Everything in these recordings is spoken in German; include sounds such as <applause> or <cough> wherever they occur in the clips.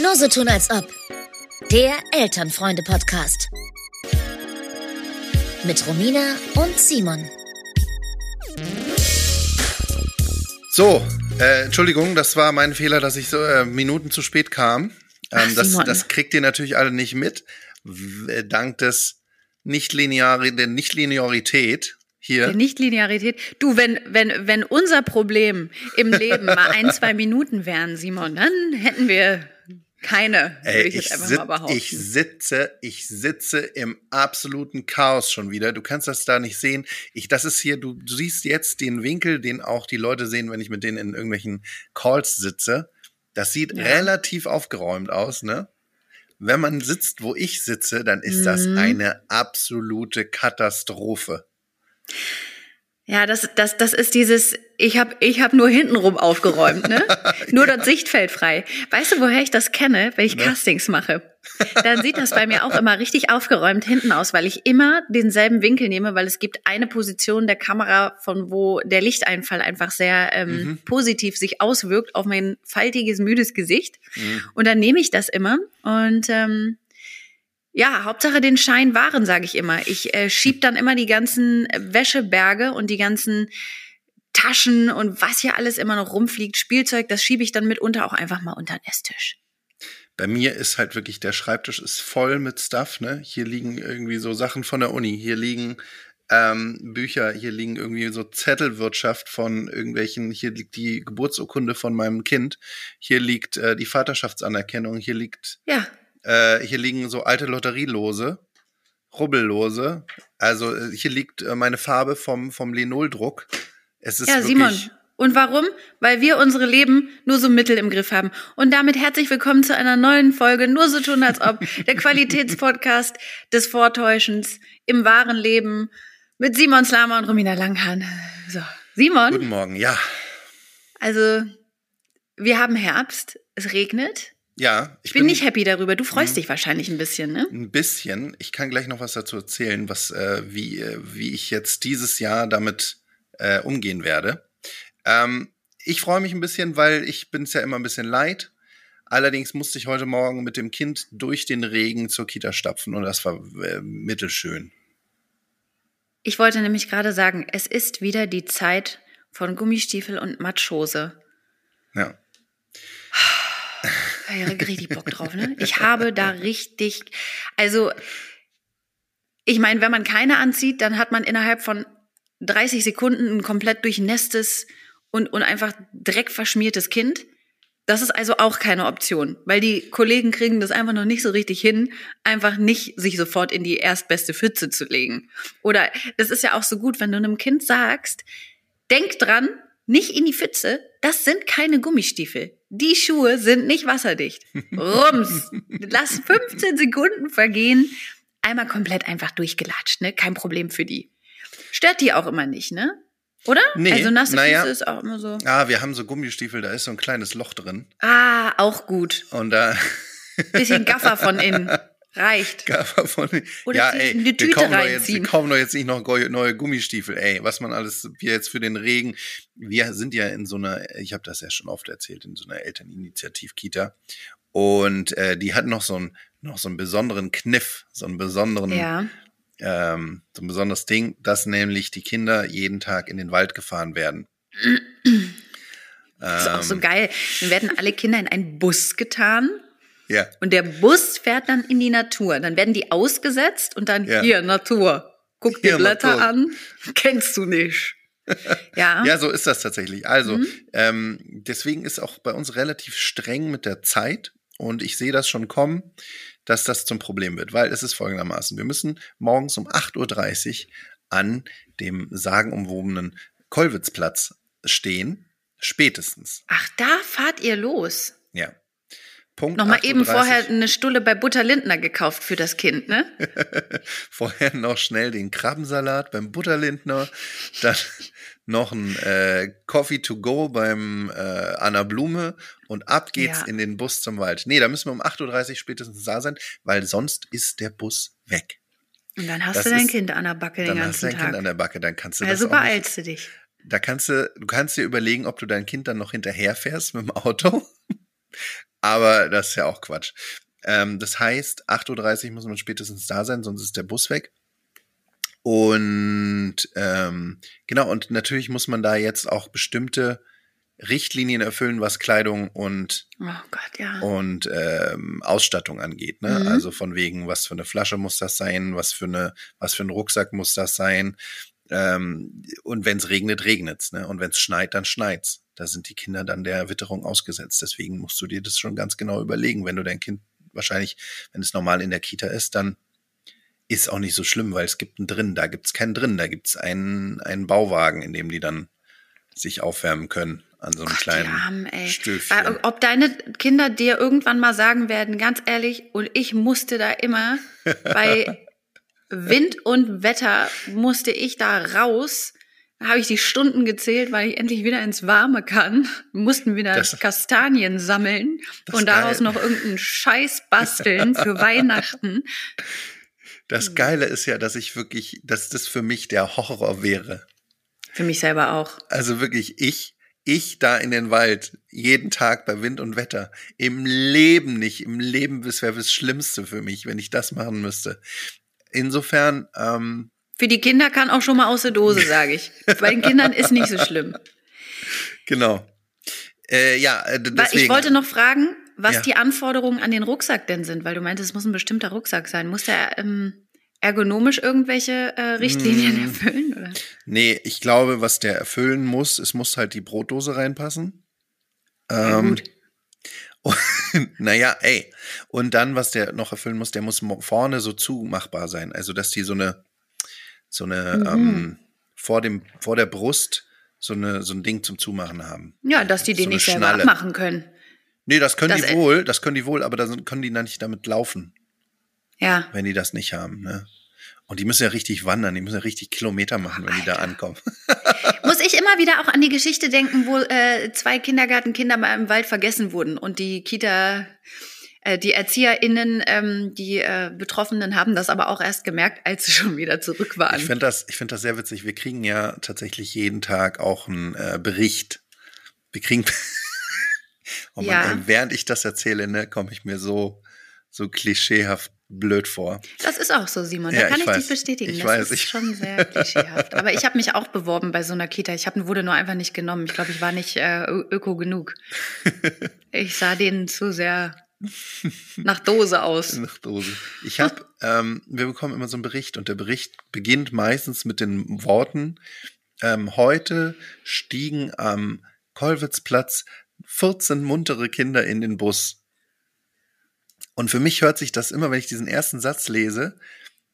Nur so tun als ob. Der Elternfreunde-Podcast. Mit Romina und Simon. So, äh, Entschuldigung, das war mein Fehler, dass ich so äh, Minuten zu spät kam. Ähm, Ach, das, das kriegt ihr natürlich alle nicht mit, äh, dank des Nicht-Lineari der Nicht-Linearität hier. Der Nichtlinearität. Du, wenn, wenn, wenn unser Problem im Leben mal ein, <laughs> zwei Minuten wären, Simon, dann hätten wir keine, würde Ey, ich jetzt ich, einfach sit, ich sitze, ich sitze im absoluten Chaos schon wieder. Du kannst das da nicht sehen. Ich, das ist hier, du, du siehst jetzt den Winkel, den auch die Leute sehen, wenn ich mit denen in irgendwelchen Calls sitze. Das sieht Ja. relativ aufgeräumt aus, ne? Wenn man sitzt, wo ich sitze, dann ist das Mhm. eine absolute Katastrophe. Ja, das, das, das ist dieses, ich habe ich hab nur hintenrum aufgeräumt, ne? <laughs> Nur das Sichtfeld frei. Weißt du, woher ich das kenne, wenn ich Ne? Castings mache? <laughs> Dann sieht das bei mir auch immer richtig aufgeräumt hinten aus, weil ich immer denselben Winkel nehme, weil es gibt eine Position der Kamera, von wo der Lichteinfall einfach sehr ähm, Mhm. positiv sich auswirkt auf mein faltiges, müdes Gesicht. Mhm. Und dann nehme ich das immer und ähm, ja, Hauptsache den Schein wahren, sage ich immer. Ich äh, schieb dann immer die ganzen Wäscheberge und die ganzen Taschen und was hier alles immer noch rumfliegt, Spielzeug, das schiebe ich dann mitunter auch einfach mal unter den Esstisch. Bei mir ist halt wirklich, der Schreibtisch ist voll mit Stuff, ne? Hier liegen irgendwie so Sachen von der Uni, hier liegen ähm, Bücher, hier liegen irgendwie so Zettelwirtschaft von irgendwelchen, hier liegt die Geburtsurkunde von meinem Kind, hier liegt äh, die Vaterschaftsanerkennung, hier liegt, Ja, äh, hier liegen so alte Lotterielose, Rubbellose, also äh, hier liegt äh, meine Farbe vom, vom Linoldruck. Es ist ja, Simon. Und warum? Weil wir unsere Leben nur so mittel im Griff haben. Und damit herzlich willkommen zu einer neuen Folge Nur so tun als ob, der Qualitätspodcast <laughs> des Vortäuschens im wahren Leben mit Simon Slama und Romina Langhahn. So, Simon, Guten Morgen, ja. also wir haben Herbst, es regnet. Ja, Ich bin nicht happy darüber. Du freust dich wahrscheinlich ein bisschen, ne? Ein bisschen. Ich kann gleich noch was dazu erzählen, was, äh, wie, äh, wie ich jetzt dieses Jahr damit äh, umgehen werde. Ähm, ich freue mich ein bisschen, weil ich bin es ja immer ein bisschen leid. Allerdings musste ich heute Morgen mit dem Kind durch den Regen zur Kita stapfen und das war äh, mittelschön. Ich wollte nämlich gerade sagen, es ist wieder die Zeit von Gummistiefel und Matschhose. Ja. Wäre richtig Bock drauf, ne? Ich habe da richtig, also ich meine, wenn man keine anzieht, dann hat man innerhalb von 30 Sekunden ein komplett durchnässtes und, und einfach dreckverschmiertes Kind. Das ist also auch keine Option, weil die Kollegen kriegen das einfach noch nicht so richtig hin, einfach nicht sich sofort in die erstbeste Pfütze zu legen. Oder das ist ja auch so gut, wenn du einem Kind sagst, denk dran, nicht in die Pfütze, das sind keine Gummistiefel. Die Schuhe sind nicht wasserdicht. Rums. Lass 15 Sekunden vergehen. Einmal komplett einfach durchgelatscht, ne? Kein Problem für die. Stört die auch immer nicht, ne? Oder? Nee, also nasse naja. Füße ist auch immer so. Ah, wir haben so Gummistiefel, da ist so ein kleines Loch drin. Ah, auch gut. Und da Bisschen Gaffer von innen. <laughs> Reicht. <laughs> von Oder Ja, ey, eine wir Tüte kaufen, doch jetzt, wir kaufen doch jetzt nicht noch neue Gummistiefel, ey, was man alles, wir jetzt für den Regen, wir sind ja in so einer, ich habe das ja schon oft erzählt, in so einer Elterninitiativ-Kita und äh, die hat noch so einen, noch so einen besonderen Kniff, so einen besonderen, Ja. ähm, so ein besonderes Ding, dass nämlich die Kinder jeden Tag in den Wald gefahren werden. Das ist auch so Ähm, geil. Dann werden alle Kinder in einen Bus getan Ja, und der Bus fährt dann in die Natur. Dann werden die ausgesetzt und dann Ja. hier Natur. Guck dir Blätter Natur. an. Kennst du nicht. Ja. <laughs> Ja, so ist das tatsächlich. Also, Mhm. ähm, deswegen ist auch bei uns relativ streng mit der Zeit und ich sehe das schon kommen, dass das zum Problem wird, weil es ist folgendermaßen. Wir müssen morgens um 8.30 Uhr an dem sagenumwobenen Kollwitzplatz stehen, spätestens. Ach, da fahrt ihr los. Ja. Punkt Nochmal 8.30 eben vorher eine Stulle bei Butter Lindner gekauft für das Kind, ne? <laughs> Vorher noch schnell den Krabbensalat beim Butterlindner, dann <laughs> noch ein äh, Coffee to go beim äh, Anna Blume und ab geht's Ja. in den Bus zum Wald. Nee, da müssen wir um 8.30 Uhr spätestens da sein, weil sonst ist der Bus weg. Und dann hast Das du dein ist- Kind an der Backe den Dann hast du ganzen dein Kind Tag. an der Backe, dann kannst du Also das beeilst du dich. da kannst du, du kannst dir überlegen, ob du dein Kind dann noch hinterherfährst mit dem Auto Aber das ist ja auch Quatsch. Ähm, das heißt, 8.30 Uhr muss man spätestens da sein, sonst ist der Bus weg. Und ähm, genau, und natürlich muss man da jetzt auch bestimmte Richtlinien erfüllen, was Kleidung und, Oh Gott, ja. und ähm, Ausstattung angeht. Ne? Mhm. Also von wegen, was für eine Flasche muss das sein, was für eine, was für ein Rucksack muss das sein. Ähm, und wenn es regnet, regnet's. Ne? Und wenn es schneit, dann schneit's. Da sind die Kinder dann der Witterung ausgesetzt. Deswegen musst du dir das schon ganz genau überlegen. Wenn du dein Kind wahrscheinlich, wenn es normal in der Kita ist, dann ist auch nicht so schlimm, weil es gibt einen drin. Da gibt's keinen drin. Da gibt's einen, einen Bauwagen, in dem die dann sich aufwärmen können an so einem Gott, kleinen Armen, ey. Stöfchen. Ob deine Kinder dir irgendwann mal sagen werden, ganz ehrlich, und ich musste da immer <laughs> bei Wind und Wetter musste ich da raus. Da habe ich die Stunden gezählt, weil ich endlich wieder ins Warme kann. Wir mussten wieder Das- Kastanien sammeln und daraus geil. noch irgendeinen Scheiß basteln für Weihnachten. Das. Geile ist ja, dass ich wirklich, dass das für mich der Horror wäre. Für mich selber auch. Also wirklich, ich, ich da in den Wald, jeden Tag bei Wind und Wetter. Im Leben nicht, im Leben, wäre das Schlimmste für mich, wenn ich das machen müsste. Insofern, ähm, Für die Kinder kann auch schon mal aus der Dose, sage ich. <laughs> Bei den Kindern ist nicht so schlimm. genau. Äh, ja, äh, deswegen. Ich wollte noch fragen, was Ja. die Anforderungen an den Rucksack denn sind, weil du meintest, es muss ein bestimmter Rucksack sein. Muss der ähm, ergonomisch irgendwelche äh, Richtlinien Mm. erfüllen? Oder? Nee, ich glaube, was der erfüllen muss, es muss halt die Brotdose reinpassen. Ja, Ähm, gut. <laughs> naja, ey. Und dann, was der noch erfüllen muss, der muss vorne so zumachbar sein. Also, dass die so eine, so eine, Mhm. ähm, vor dem, vor der Brust so eine, so ein Ding zum Zumachen haben. Ja, dass die so den eine nicht selber Schnalle. abmachen können. Nee, das können Das, die wohl, das können die wohl, aber da können die dann nicht damit laufen, Ja. wenn die das nicht haben, ne? Und die müssen ja richtig wandern, die müssen ja richtig Kilometer machen, wenn die da Alter. ankommen. <laughs> <laughs> Muss ich immer wieder auch an die Geschichte denken, wo äh, zwei Kindergartenkinder mal im Wald vergessen wurden und die Kita, äh, die ErzieherInnen, ähm, die äh, Betroffenen haben das aber auch erst gemerkt, als sie <laughs> schon wieder zurück waren. Ich finde das, ich finde das sehr witzig. Wir kriegen ja tatsächlich jeden Tag auch einen äh, Bericht. Wir kriegen, oh Mann, Ja. während ich das erzähle, ne, komme ich mir so, so klischeehaft blöd vor. Das ist auch so, Simon. Da Ja, kann ich ich, dich bestätigen. Ich das weiß, ist ich- schon sehr <laughs> klischeehaft. Aber ich habe mich auch beworben bei so einer Kita. Ich hab, wurde nur einfach nicht genommen. Ich glaube, ich war nicht äh, öko genug. <laughs> Ich sah denen zu sehr nach Dose aus. <laughs> Nach Dose. Ich habe, ähm, wir bekommen immer so einen Bericht und der Bericht beginnt meistens mit den Worten: ähm, Heute stiegen am Kollwitzplatz 14 muntere Kinder in den Bus. Und für mich hört sich das immer, wenn ich diesen ersten Satz lese,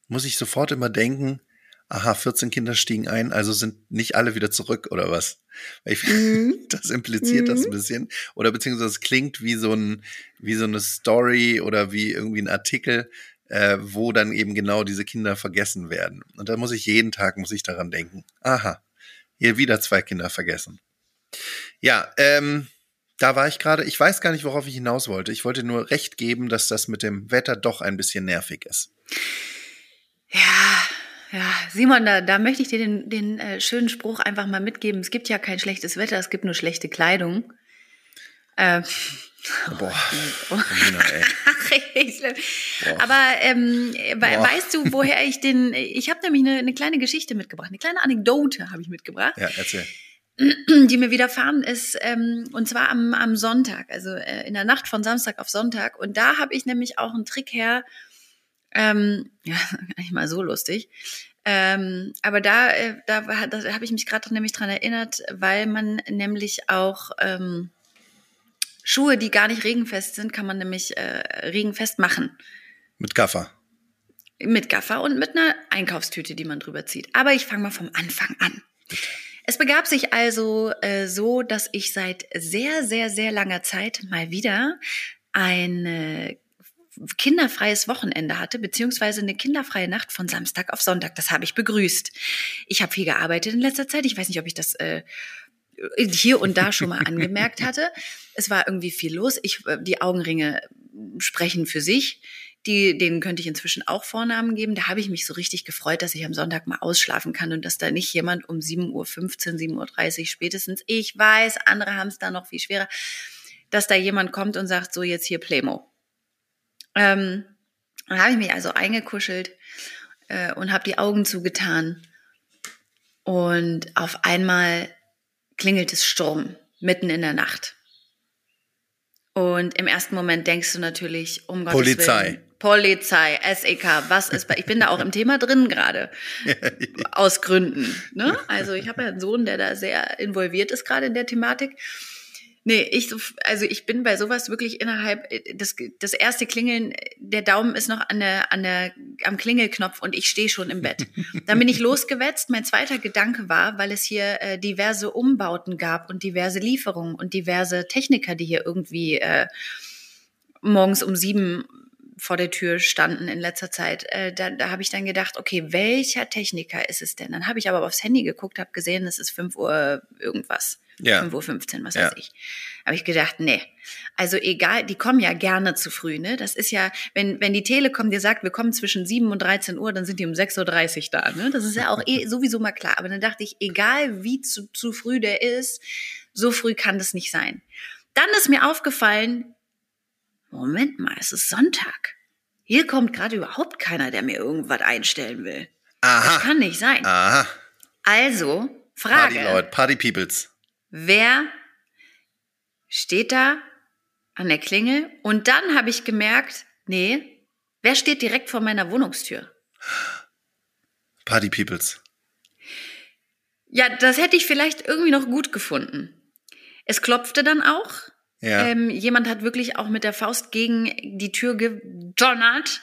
muss ich sofort immer denken, aha, 14 Kinder stiegen ein, also sind nicht alle wieder zurück oder was? Ich, Mhm. <laughs> das impliziert das Mhm. ein bisschen. Oder beziehungsweise es klingt wie so ein, wie so eine Story oder wie irgendwie ein Artikel, äh, wo dann eben genau diese Kinder vergessen werden. Und da muss ich jeden Tag, muss ich daran denken, aha, hier wieder zwei Kinder vergessen. Ja, ähm, da war ich gerade, ich weiß gar nicht, worauf ich hinaus wollte. Ich wollte nur recht geben, dass das mit dem Wetter doch ein bisschen nervig ist. Ja, ja, Simon, da, da möchte ich dir den, den äh, schönen Spruch einfach mal mitgeben. Es gibt ja kein schlechtes Wetter, es gibt nur schlechte Kleidung. Äh, Boah, <laughs> <laughs> ich, Boah. aber ähm, we Boah. weißt du, woher ich den? Ich habe nämlich eine, eine kleine Geschichte mitgebracht, eine kleine Anekdote habe ich mitgebracht, Ja, erzähl. Die mir widerfahren ist, ähm, und zwar am, am Sonntag, also äh, in der Nacht von Samstag auf Sonntag. Und da habe ich nämlich auch einen Trick her, ähm, <laughs> ja, gar nicht mal so lustig. Ähm, aber da, äh, da, da habe ich mich gerade nämlich dran erinnert, weil man nämlich auch ähm, Schuhe, die gar nicht regenfest sind, kann man nämlich äh, regenfest machen. Mit Gaffer. Mit Gaffer und mit einer Einkaufstüte, die man drüber zieht. Aber ich fange mal vom Anfang an. Es begab sich also äh, so, dass ich seit sehr, sehr, sehr langer Zeit mal wieder ein äh, kinderfreies Wochenende hatte, beziehungsweise eine kinderfreie Nacht von Samstag auf Sonntag. Das habe ich begrüßt. Ich habe viel gearbeitet in letzter Zeit. Ich weiß nicht, ob ich das äh, hier und da schon mal angemerkt <laughs> hatte. Es war irgendwie viel los. Ich, äh, die Augenringe sprechen für sich. Die, denen könnte ich inzwischen auch Vornamen geben. Da habe ich mich so richtig gefreut, dass ich am Sonntag mal ausschlafen kann und dass da nicht jemand um 7.15 Uhr, 7.30 Uhr spätestens, ich weiß, andere haben es da noch viel schwerer, dass da jemand kommt und sagt, so jetzt hier Playmo. Ähm, dann habe ich mich also eingekuschelt äh, und habe die Augen zugetan. Und auf einmal klingelt es Sturm mitten in der Nacht. Und im ersten Moment denkst du natürlich, um Gottes Polizei. Willen. Polizei, SEK, was ist bei, ich bin da auch im Thema drin gerade. <laughs> Aus Gründen. Ne? Also ich habe ja einen Sohn, der da sehr involviert ist gerade in der Thematik. Nee, ich, so- also ich bin bei sowas wirklich innerhalb, das, das erste Klingeln, der Daumen ist noch an der, an der, am Klingelknopf und ich stehe schon im Bett. Dann bin ich <laughs> losgewetzt. Mein zweiter Gedanke war, weil es hier äh, diverse Umbauten gab und diverse Lieferungen und diverse Techniker, die hier irgendwie äh, morgens um sieben vor der Tür standen in letzter Zeit, äh, da, da habe ich dann gedacht, okay, welcher Techniker ist es denn? Dann habe ich aber aufs Handy geguckt, habe gesehen, es ist 5 Uhr irgendwas. Ja. 5 Uhr 15, was Ja. weiß ich. Habe ich gedacht, nee. Also egal, die kommen ja gerne zu früh, ne? Das ist ja, wenn, wenn die Telekom dir sagt, wir kommen zwischen 7 und 13 Uhr, dann sind die um 6.30 Uhr da, ne? Das ist ja auch eh <laughs> sowieso mal klar. Aber dann dachte ich, egal wie zu, zu früh der ist, so früh kann das nicht sein. Dann ist mir aufgefallen, Moment mal, es ist Sonntag. Hier kommt gerade überhaupt keiner, der mir irgendwas einstellen will. Das Aha. kann nicht sein. Aha. Also, Party Frage. Leute, Party Peoples. Wer steht da an der Klingel? Und dann habe ich gemerkt, nee, wer steht direkt vor meiner Wohnungstür? Party Peoples. Ja, das hätte ich vielleicht irgendwie noch gut gefunden. Es klopfte dann auch. Ja. Ähm, jemand hat wirklich auch mit der Faust gegen die Tür gedonnert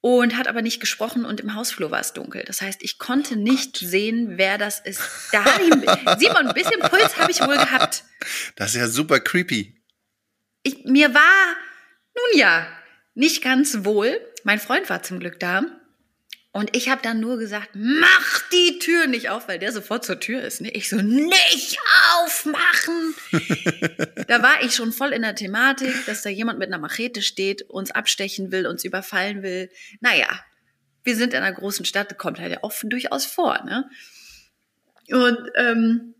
und hat aber nicht gesprochen und im Hausflur war es dunkel. Das heißt, ich konnte nicht sehen, wer das ist. Da hatte ich, Simon, ein bisschen Puls habe ich wohl gehabt. Das ist ja super creepy. Ich, mir war, nun ja, nicht ganz wohl. Mein Freund war zum Glück da. Und ich habe dann nur gesagt, mach die Tür nicht auf, weil der sofort zur Tür ist. Ne? Ich so, nicht aufmachen. <laughs> da war ich schon voll in der Thematik, dass da jemand mit einer Machete steht, uns abstechen will, uns überfallen will. Naja, wir sind in einer großen Stadt, kommt halt ja auch durchaus vor. Ne? Und ähm,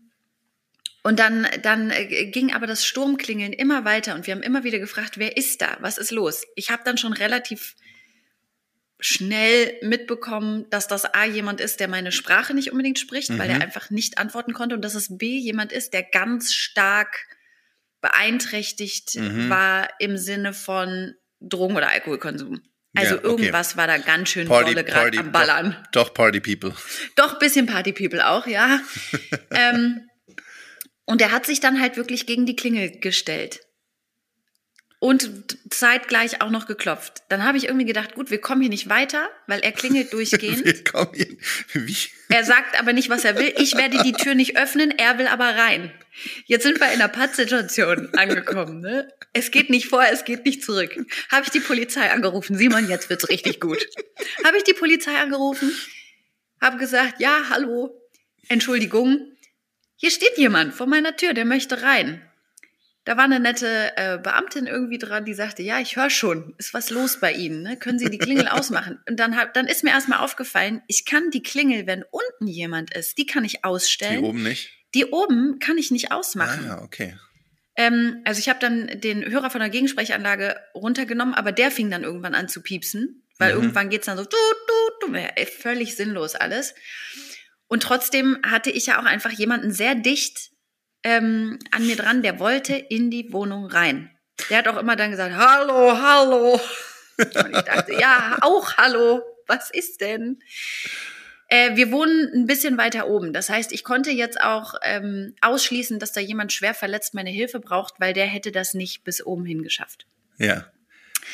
und dann, dann äh, ging aber das Sturmklingeln immer weiter und wir haben immer wieder gefragt, wer ist da? Was ist los? Ich habe dann schon relativ schnell mitbekommen, dass das A jemand ist, der meine Sprache nicht unbedingt spricht, weil er einfach nicht antworten konnte und dass es B jemand ist, der ganz stark beeinträchtigt Mhm. war im Sinne von Drogen- oder Alkoholkonsum. Also Ja, okay. irgendwas war da ganz schön Party, dolle gerade am Ballern. Doch, doch Party People. Doch, bisschen Party People auch, ja. <laughs> ähm, und er hat sich dann halt wirklich gegen die Klingel gestellt. Und zeitgleich auch noch geklopft. Dann habe ich irgendwie gedacht, gut, wir kommen hier nicht weiter, weil er klingelt durchgehend. <laughs> Wir kommen hier. <laughs> Wie? Er sagt aber nicht, was er will. Ich werde die Tür nicht öffnen, er will aber rein. Jetzt sind wir in einer Pattsituation angekommen. Ne? Es geht nicht vor, es geht nicht zurück. Habe ich die Polizei angerufen. Simon, jetzt wird's richtig gut. Habe ich die Polizei angerufen, habe gesagt, ja, hallo, Entschuldigung, hier steht jemand vor meiner Tür, der möchte rein. Da war eine nette äh, Beamtin irgendwie dran, die sagte, ja, ich höre schon, ist was los bei Ihnen, ne? können Sie die Klingel <laughs> ausmachen? Und dann, hab, dann ist mir erstmal aufgefallen, ich kann die Klingel, wenn unten jemand ist, die kann ich Die ausstellen. oben nicht? Die oben kann ich nicht ausmachen. Ah, ja, okay. Ähm, also ich habe dann den Hörer von der Gegensprechanlage runtergenommen, aber der fing dann irgendwann an zu piepsen, weil Mhm. irgendwann geht's dann so, du, du, du, völlig sinnlos alles. Und trotzdem hatte ich ja auch einfach jemanden sehr dicht ähm, an mir dran, der wollte in die Wohnung rein. Der hat auch immer dann gesagt, hallo, hallo. Und ich dachte, ja, auch hallo, was ist denn? Äh, wir wohnen ein bisschen weiter oben. Das heißt, ich konnte jetzt auch ähm, ausschließen, dass da jemand schwer verletzt meine Hilfe braucht, weil der hätte das nicht bis oben hin geschafft. Ja.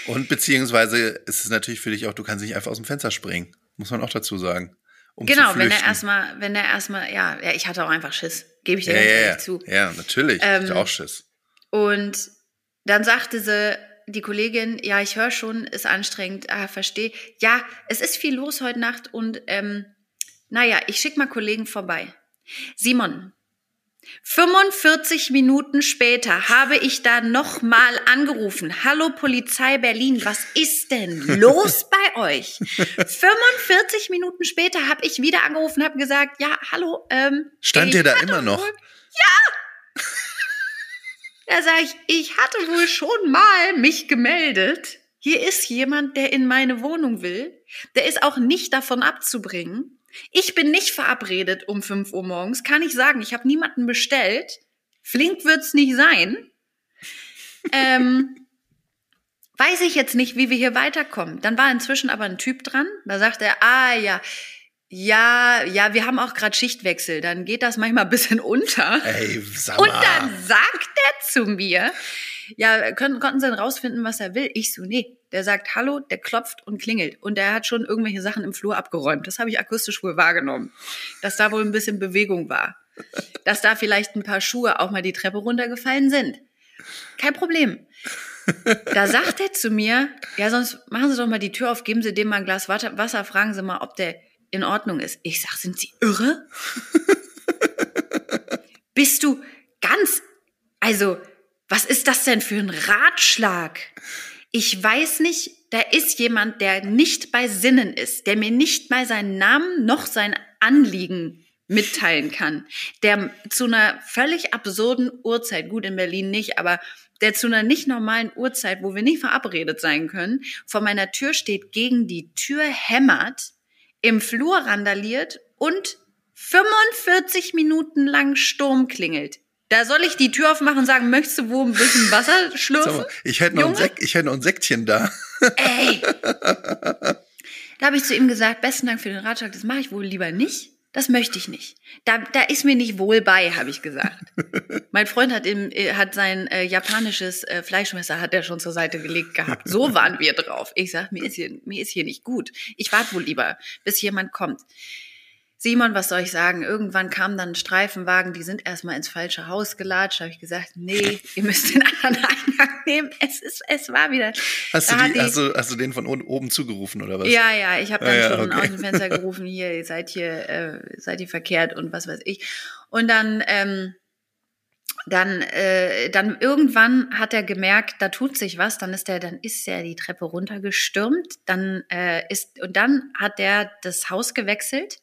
Und beziehungsweise ist es natürlich für dich auch, du kannst nicht einfach aus dem Fenster springen. Muss man auch dazu sagen. Um genau, wenn er erstmal, wenn er erstmal, ja, ja, ich hatte auch einfach Schiss, gebe ich dir Ja, ganz ehrlich ja. zu. ja, natürlich. Ähm, ich hatte auch Schiss. Und dann sagte sie, die Kollegin, ja, ich höre schon, ist anstrengend, ah, verstehe. Ja, es ist viel los heute Nacht und ähm, naja, ich schicke mal Kollegen vorbei. Simon, 45 Minuten später habe ich da nochmal angerufen. Hallo Polizei Berlin, was ist denn los <laughs> bei euch? 45 Minuten später habe ich wieder angerufen, habe gesagt, ja, hallo. Ähm, Stand ich der da immer noch? wohl- Da sage ich, ich hatte wohl schon mal mich gemeldet. Hier ist jemand, der in meine Wohnung will. Der ist auch nicht davon abzubringen. Ich bin nicht verabredet um 5 Uhr morgens. Kann ich sagen, ich habe niemanden bestellt. Flink wird's nicht sein. ähm, <laughs> weiß ich jetzt nicht, wie wir hier weiterkommen. Dann war inzwischen aber ein Typ dran. Da sagt er, ah ja, ja, ja, wir haben auch gerade Schichtwechsel. Dann geht das manchmal ein bisschen unter. Ey, sag mal. Und dann sagt er zu mir, ja, können, konnten sie denn rausfinden, was er will? Ich so, nee. Der sagt Hallo, der klopft und klingelt. Und der hat schon irgendwelche Sachen im Flur abgeräumt. Das habe ich akustisch wohl wahrgenommen. Dass da wohl ein bisschen Bewegung war. Dass da vielleicht ein paar Schuhe auch mal die Treppe runtergefallen sind. Kein Problem. Da sagt er zu mir, ja, sonst machen Sie doch mal die Tür auf, geben Sie dem mal ein Glas Wasser, fragen Sie mal, ob der in Ordnung ist. Ich sag, sind Sie irre? <laughs> Bist du ganz, also, was ist das denn für ein Ratschlag? Ich weiß nicht, da ist jemand, der nicht bei Sinnen ist, der mir nicht mal seinen Namen noch sein Anliegen mitteilen kann, der zu einer völlig absurden Uhrzeit, gut in Berlin nicht, aber der zu einer nicht normalen Uhrzeit, wo wir nicht verabredet sein können, vor meiner Tür steht, gegen die Tür hämmert, im Flur randaliert und 45 Minuten lang Sturm klingelt. Da soll ich die Tür aufmachen und sagen, möchtest du wo ein bisschen Wasser <laughs> schlürfen? Mal, ich, hätte noch ein Sek ich hätte noch ein Säckchen da. Ey. <laughs> Da habe ich zu ihm gesagt, besten Dank für den Ratschlag, das mache ich wohl lieber nicht. Das möchte ich nicht. Da, da ist mir nicht wohl bei, habe ich gesagt. <laughs> mein Freund hat, im, äh, hat sein äh, japanisches äh, Fleischmesser hat er schon zur Seite gelegt gehabt. So waren wir drauf. Ich sag, mir ist hier, mir ist hier nicht gut. Ich warte wohl lieber, bis jemand kommt. Simon, was soll ich sagen? Irgendwann kam dann ein Streifenwagen, die sind erstmal ins falsche Haus gelatscht. Habe ich gesagt, nee, <laughs> ihr müsst den anderen Eingang nehmen. Es ist, es war wieder. Hast du, die, die, hast, du, hast du den von oben zugerufen oder was? Ja, ja, ich habe dann ah, ja, schon okay. aus dem Fenster <laughs> gerufen, hier, ihr seid hier, äh, seid ihr verkehrt und was weiß ich. Und dann, ähm, dann, äh, dann irgendwann hat er gemerkt, da tut sich was. Dann ist er, dann ist er die Treppe runtergestürmt. Dann äh, ist und dann hat er das Haus gewechselt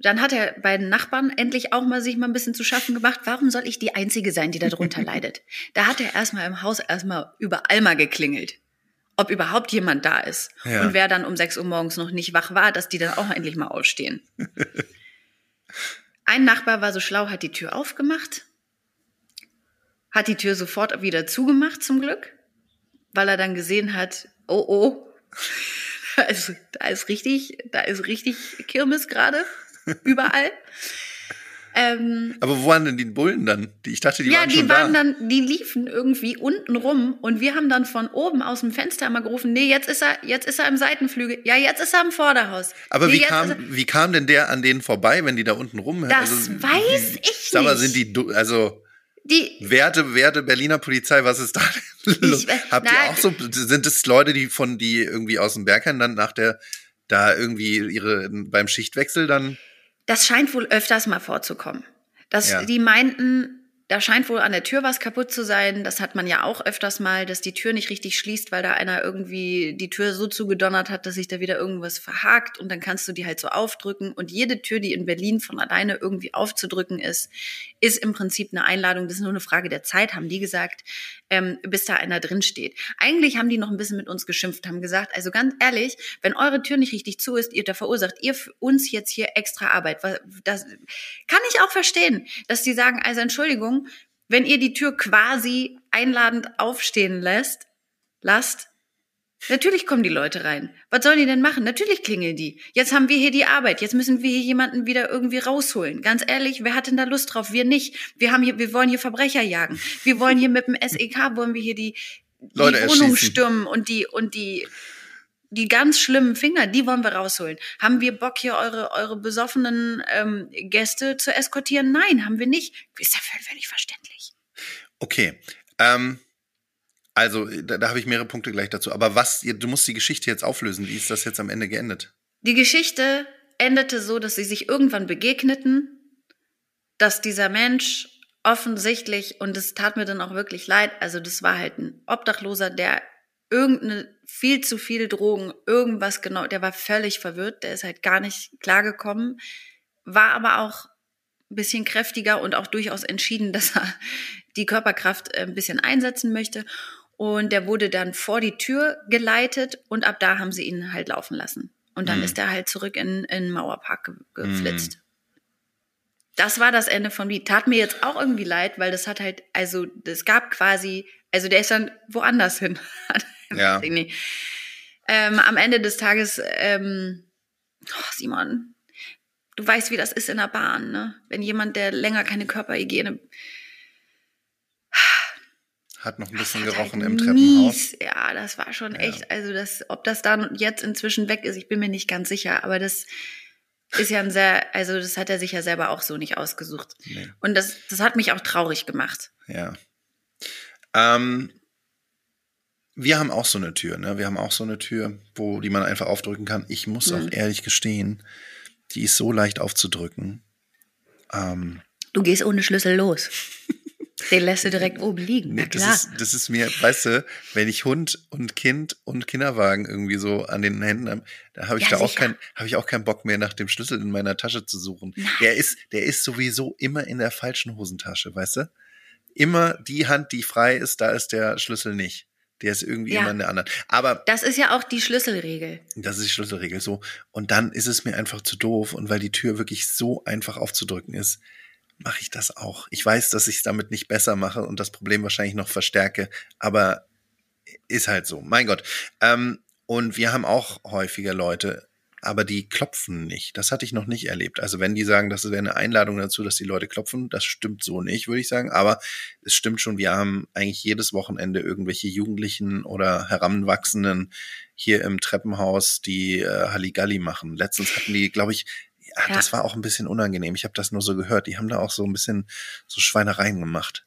dann hat er bei den Nachbarn endlich auch mal sich mal ein bisschen zu schaffen gemacht. Warum soll ich die Einzige sein, die darunter <laughs> leidet? Da hat er erstmal im Haus erstmal überall mal geklingelt. Ob überhaupt jemand da ist. Ja. Und wer dann um 6 Uhr morgens noch nicht wach war, dass die dann auch endlich mal aufstehen. <laughs> Ein Nachbar war so schlau, hat die Tür aufgemacht, hat die Tür sofort wieder zugemacht zum Glück, weil er dann gesehen hat, oh oh, <laughs> da ist, da ist richtig, da ist richtig Kirmes gerade überall. Ähm, Aber wo waren denn die Bullen dann? Die, ich dachte, die ja, waren die schon waren da. dann, die liefen irgendwie unten rum und wir haben dann von oben aus dem Fenster immer gerufen, nee, jetzt ist er, jetzt ist er im Seitenflügel. Ja, jetzt ist er im Vorderhaus. Aber nee, wie, kam, wie kam denn der an denen vorbei, wenn die da unten rum? Das also, weiß wie, ich sag mal, sind die, also, die Werte, Werte Berliner Polizei, was ist da denn los? Habt na, ihr auch so, sind es Leute, die von, die irgendwie aus dem Bergheim dann nach der, da irgendwie ihre, beim Schichtwechsel dann das scheint wohl öfters mal vorzukommen. Dass ja. die meinten, da scheint wohl an der Tür was kaputt zu sein. Das hat man ja auch öfters mal, dass die Tür nicht richtig schließt, weil da einer irgendwie die Tür so zugedonnert hat, dass sich da wieder irgendwas verhakt und dann kannst du die halt so aufdrücken. Und jede Tür, die in Berlin von alleine irgendwie aufzudrücken ist, ist im Prinzip eine Einladung. Das ist nur eine Frage der Zeit, haben die gesagt, ähm, bis da einer drin steht. Eigentlich haben die noch ein bisschen mit uns geschimpft, haben gesagt, also ganz ehrlich, wenn eure Tür nicht richtig zu ist, ihr da verursacht ihr uns jetzt hier extra Arbeit. Das kann ich auch verstehen, dass die sagen, also Entschuldigung, wenn ihr die Tür quasi einladend aufstehen lässt, lasst, natürlich kommen die Leute rein. Was sollen die denn machen? Natürlich klingeln die. Jetzt haben wir hier die Arbeit. Jetzt müssen wir hier jemanden wieder irgendwie rausholen. Ganz ehrlich, wer hat denn da Lust drauf? Wir nicht. Wir haben hier, wir wollen hier Verbrecher jagen. Wir wollen hier mit dem SEK, wollen wir hier die, die Wohnung stürmen und die, und die, die ganz schlimmen Finger, die wollen wir rausholen. Haben wir Bock, hier eure, eure besoffenen ähm, Gäste zu eskortieren? Nein, haben wir nicht. Ist ja völlig verständlich. Okay. Ähm, also, da, da habe ich mehrere Punkte gleich dazu. Aber was, du musst die Geschichte jetzt auflösen. Wie ist das jetzt am Ende geendet? Die Geschichte endete so, dass sie sich irgendwann begegneten, dass dieser Mensch offensichtlich, und es tat mir dann auch wirklich leid, also das war halt ein Obdachloser, der irgendeine viel zu viel Drogen, irgendwas genau, der war völlig verwirrt, der ist halt gar nicht klargekommen, war aber auch ein bisschen kräftiger und auch durchaus entschieden, <laughs> dass er die Körperkraft äh, ein bisschen einsetzen möchte. Und der wurde dann vor die Tür geleitet und ab da haben sie ihn halt laufen lassen. Und dann Mhm. ist er halt zurück in, in den Mauerpark ge geflitzt. Mhm. Das war das Ende vom Lied. Tat mir jetzt auch irgendwie leid, weil das hat halt, also das gab quasi, also der ist dann woanders hin. <laughs> Ja. Ähm, am Ende des Tages, ähm, oh Simon, du weißt, wie das ist in der Bahn, ne? Wenn jemand, der länger keine Körperhygiene Hat noch ein bisschen gerochen halt im Treppenhaus. mies. Ja, das war schon Ja. echt, also das, ob das dann jetzt inzwischen weg ist, ich bin mir nicht ganz sicher, aber das ist ja ein sehr, also das hat er sich ja selber auch so nicht ausgesucht. Nee. Und das, das hat mich auch traurig gemacht. Ja. Ähm, wir haben auch so eine Tür, ne? Wir haben auch so eine Tür, wo die man einfach aufdrücken kann. Ich muss auch Mhm. ehrlich gestehen, die ist so leicht aufzudrücken. Ähm, Du gehst ohne Schlüssel los. <laughs> Den lässt du direkt oben liegen. nee, das klar. ist, das ist mir, weißt du, wenn ich Hund und Kind und Kinderwagen irgendwie so an den Händen habe, da habe ich Ja, da auch sicher. kein, habe ich auch keinen Bock mehr nach dem Schlüssel in meiner Tasche zu suchen. Der ist, der ist sowieso immer in der falschen Hosentasche, weißt du? Immer die Hand, die frei ist, da ist der Schlüssel nicht. Der ist irgendwie Ja. immer in der anderen. Aber das ist ja auch die Schlüsselregel. das ist die Schlüsselregel so. Und dann ist es mir einfach zu doof. Und weil die Tür wirklich so einfach aufzudrücken ist, mache ich das auch. Ich weiß, dass ich es damit nicht besser mache und das Problem wahrscheinlich noch verstärke. Aber ist halt so. Mein Gott. Ähm, und wir haben auch häufiger Leute, aber die klopfen nicht. Das hatte ich noch nicht erlebt. Also wenn die sagen, das wäre eine Einladung dazu, dass die Leute klopfen, das stimmt so nicht, würde ich sagen. Aber es stimmt schon, wir haben eigentlich jedes Wochenende irgendwelche Jugendlichen oder Heranwachsenden hier im Treppenhaus, die äh, Halligalli machen. Letztens hatten die, glaube ich, ja, das war auch ein bisschen unangenehm. Ich habe das nur so gehört. Die haben da auch so ein bisschen so Schweinereien gemacht.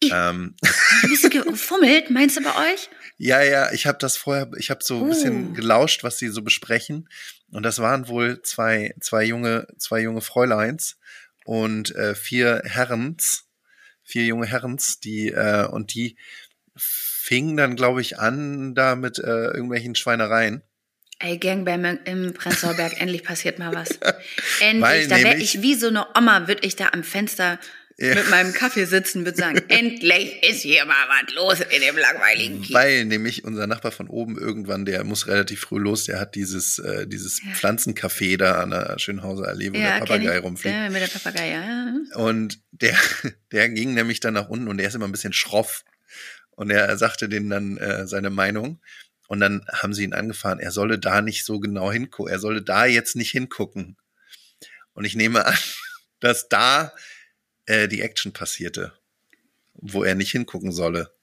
Ich- Ähm, Ein bisschen gefummelt, meinst du bei euch? ja, ja, ich habe das vorher, ich habe so ein bisschen Uh. gelauscht, was sie so besprechen. Und das waren wohl zwei, zwei junge, zwei junge Fräuleins und äh, vier Herrens, vier junge Herrens, die äh, und die fingen dann, glaube ich, an da mit äh, irgendwelchen Schweinereien. Ey, Gangbang im Prenzlauer Berg, <laughs> endlich passiert mal was. Endlich, Weil da wäre ich wie so eine Oma, würde ich da am Fenster Ja. mit meinem Kaffee sitzen, würde sagen, <laughs> endlich ist hier mal was los in dem langweiligen Kiez. Weil nämlich unser Nachbar von oben irgendwann, der muss relativ früh los, der hat dieses, äh, dieses Ja. Pflanzencafé da an der Schönhauser Allee, wo der kenn Papagei rumfliegt. Ja, mit der Papagei, ja. Und der, <laughs> der ging nämlich dann nach unten und der ist immer ein bisschen schroff. Und er sagte denen dann äh, seine Meinung. Und dann haben sie ihn angefahren, er solle da nicht so genau hingucken. Er solle da jetzt nicht hingucken. Und ich nehme an, <laughs> dass da äh, die Action passierte, wo er nicht hingucken solle.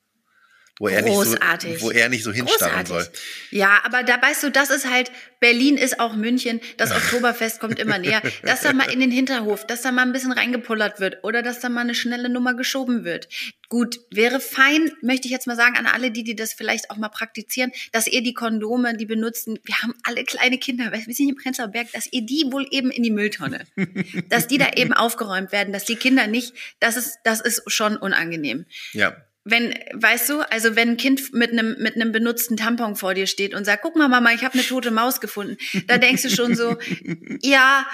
Wo er, nicht so, Großartig. wo er nicht so hinstarren soll. Ja, aber da weißt du, das ist halt, Berlin ist auch München, das <laughs> Oktoberfest kommt immer näher, dass da mal in den Hinterhof, dass da mal ein bisschen reingepullert wird oder dass da mal eine schnelle Nummer geschoben wird. Gut, wäre fein, möchte ich jetzt mal sagen, an alle, die, die das vielleicht auch mal praktizieren, dass ihr die Kondome, die benutzen, wir haben alle kleine Kinder, wir sind im Prenzlauer Berg, dass ihr die wohl eben in die Mülltonne, <laughs> dass die da eben aufgeräumt werden, dass die Kinder nicht, das ist, das ist schon unangenehm Ja. Wenn, weißt du, also wenn ein Kind mit einem mit einem benutzten Tampon vor dir steht und sagt, guck mal, Mama, ich habe eine tote Maus gefunden, da denkst du schon so, <laughs> ja,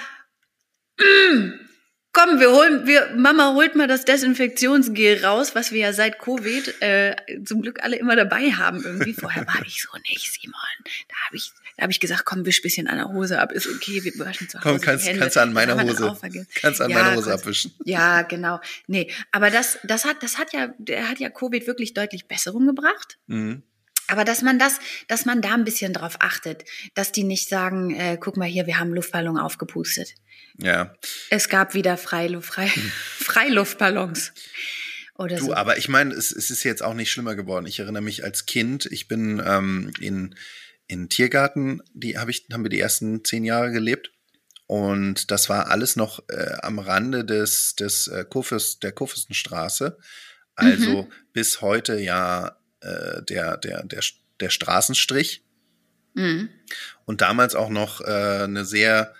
mm, komm, wir holen, wir, Mama holt mal das Desinfektionsgel raus, was wir ja seit Covid äh, zum Glück alle immer dabei haben irgendwie. Vorher war ich so nicht, Simon. Da habe ich, da habe ich gesagt, komm, wisch bisschen an der Hose ab, ist okay, wir waschen zu Hause Komm, kannst, kannst du an meiner Hose, kannst an Ja, meiner Hose abwischen. Ja, genau. Nee, aber das, das hat, das hat ja, der hat ja Covid wirklich deutlich Besserung gebracht. Mhm. Aber dass man das, dass man da ein bisschen drauf achtet, dass die nicht sagen, äh, guck mal hier, wir haben Luftballon aufgepustet. Ja. Es gab wieder Freiluft, frei, <laughs> Freiluftballons. Oder Du, so. aber ich meine, es, es ist jetzt auch nicht schlimmer geworden. Ich erinnere mich als Kind, ich bin ähm, in, in Tiergarten, die hab ich, haben wir die ersten zehn Jahre gelebt. Und das war alles noch äh, am Rande des, des äh, Kurfürst, der Kurfürstenstraße. Also bis heute ja äh, der, der, der, der Straßenstrich. Mhm. Und damals auch noch äh, eine sehr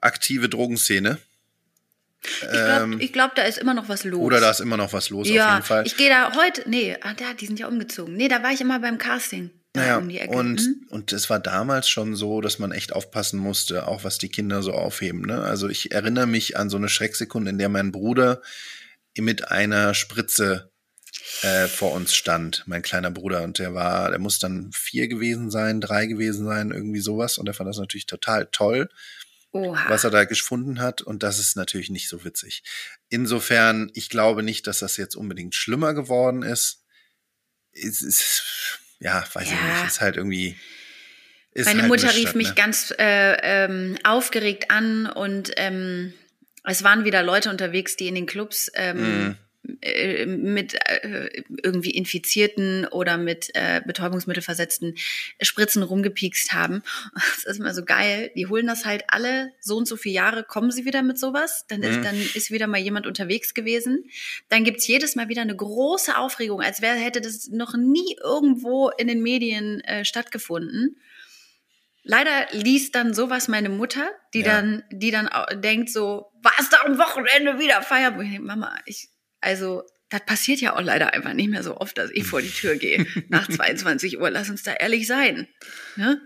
aktive Drogenszene. Ich glaube, ich glaub, da ist immer noch was los. Ähm, Oder da ist immer noch was los, auf ja, jeden Fall. ich gehe da heute, nee, ah, da, die sind ja umgezogen. Nee, da war ich immer beim Casting. Naja, um die Ecke. und, Hm? und es war damals schon so, dass man echt aufpassen musste, auch was die Kinder so aufheben. Ne? Also ich erinnere mich an so eine Schrecksekunde, in der mein Bruder mit einer Spritze äh, vor uns stand, mein kleiner Bruder. Und der war, der muss dann vier gewesen sein, drei gewesen sein, irgendwie sowas. Und er fand das natürlich total toll, Oha. was er da gefunden hat. Und das ist natürlich nicht so witzig. Insofern, ich glaube nicht, dass das jetzt unbedingt schlimmer geworden ist. Es ist, ja, weiß ich Ja. nicht, ist halt irgendwie. Ist Meine halt Mutter rief mich ne? ganz äh, ähm, aufgeregt an und ähm, es waren wieder Leute unterwegs, die in den Clubs ähm, Mhm. Äh, mit äh, irgendwie infizierten oder mit äh, Betäubungsmittel versetzten Spritzen rumgepiekst haben. <laughs> Das ist immer so geil. Die holen das halt alle so und so viele Jahre, kommen sie wieder mit sowas. Dann ist, Mhm. dann ist wieder mal jemand unterwegs gewesen. Dann gibt's jedes Mal wieder eine große Aufregung, als wäre hätte das noch nie irgendwo in den Medien äh, stattgefunden. Leider liest dann sowas meine Mutter, die Ja. dann, die dann auch denkt so, was da am Wochenende wieder denke, Mama, ich, also, das passiert ja auch leider einfach nicht mehr so oft, dass ich vor die Tür gehe <laughs> nach 22 Uhr. Lass uns da ehrlich sein. Ne?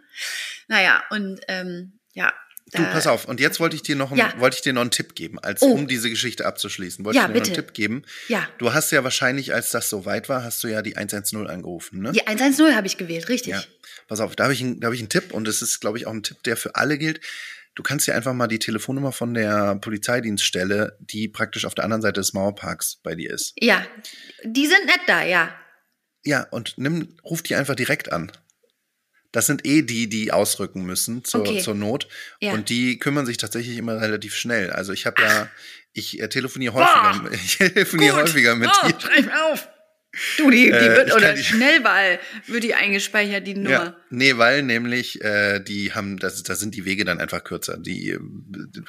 Naja, und ähm, ja. Du, pass auf, und jetzt wollte ich dir noch, einen, Ja. wollte ich dir noch einen Tipp geben, als Oh. um diese Geschichte abzuschließen. Wollte Ja, ich dir noch bitte. einen Tipp geben. Ja, Du hast ja wahrscheinlich, als das so weit war, hast du ja die 110 angerufen, ne? die 110 habe ich gewählt, richtig. Ja. Pass auf, da habe ich, einen- da hab ich einen Tipp und es ist, glaube ich, auch ein Tipp, der für alle gilt. Du kannst dir einfach mal die Telefonnummer von der Polizeidienststelle, die praktisch auf der anderen Seite des Mauerparks bei dir ist. Ja, die sind nett da, ja. Ja, und nimm, ruf die einfach direkt an. Das sind eh die, die ausrücken müssen zur, Okay. zur Not. Ja. Und die kümmern sich tatsächlich immer relativ schnell. Also ich habe ja, ich äh, telefoniere häufiger, <laughs> ich telefoniere häufiger mit oh, dir. schreib mir auf. Du, die, die Äh, wird, ich oder Schnellwahl wird die eingespeichert, die Nummer. Ja, nee, weil nämlich äh, die haben, das, da sind die Wege dann einfach kürzer. Die äh,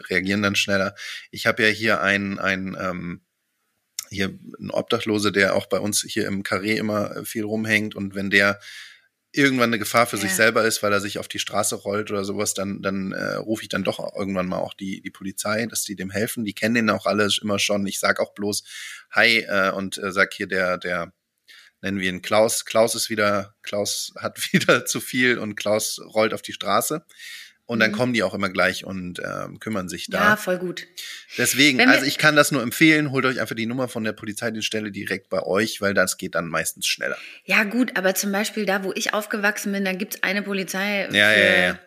reagieren dann schneller. Ich habe ja hier einen, einen ähm, hier einen Obdachlose, der auch bei uns hier im Karree immer äh, viel rumhängt und wenn der irgendwann eine Gefahr für sich Ja. selber ist, weil er sich auf die Straße rollt oder sowas, dann, dann äh, rufe ich dann doch irgendwann mal auch die, die Polizei, dass die dem helfen. Die kennen den auch alle immer schon. Ich sag auch bloß Hi äh, und äh, sag hier der, der, nennen wir ihn Klaus. Klaus ist wieder, Klaus hat <laughs> wieder zu viel und Klaus rollt auf die Straße. Und dann Mhm. kommen die auch immer gleich und ähm, kümmern sich da. Ja, voll gut. Deswegen, also ich kann das nur empfehlen, holt euch einfach die Nummer von der Polizeidienststelle direkt bei euch, weil das geht dann meistens schneller. Ja, gut, aber zum Beispiel da, wo ich aufgewachsen bin, da gibt's eine Polizei. Ja, für, ja, ja.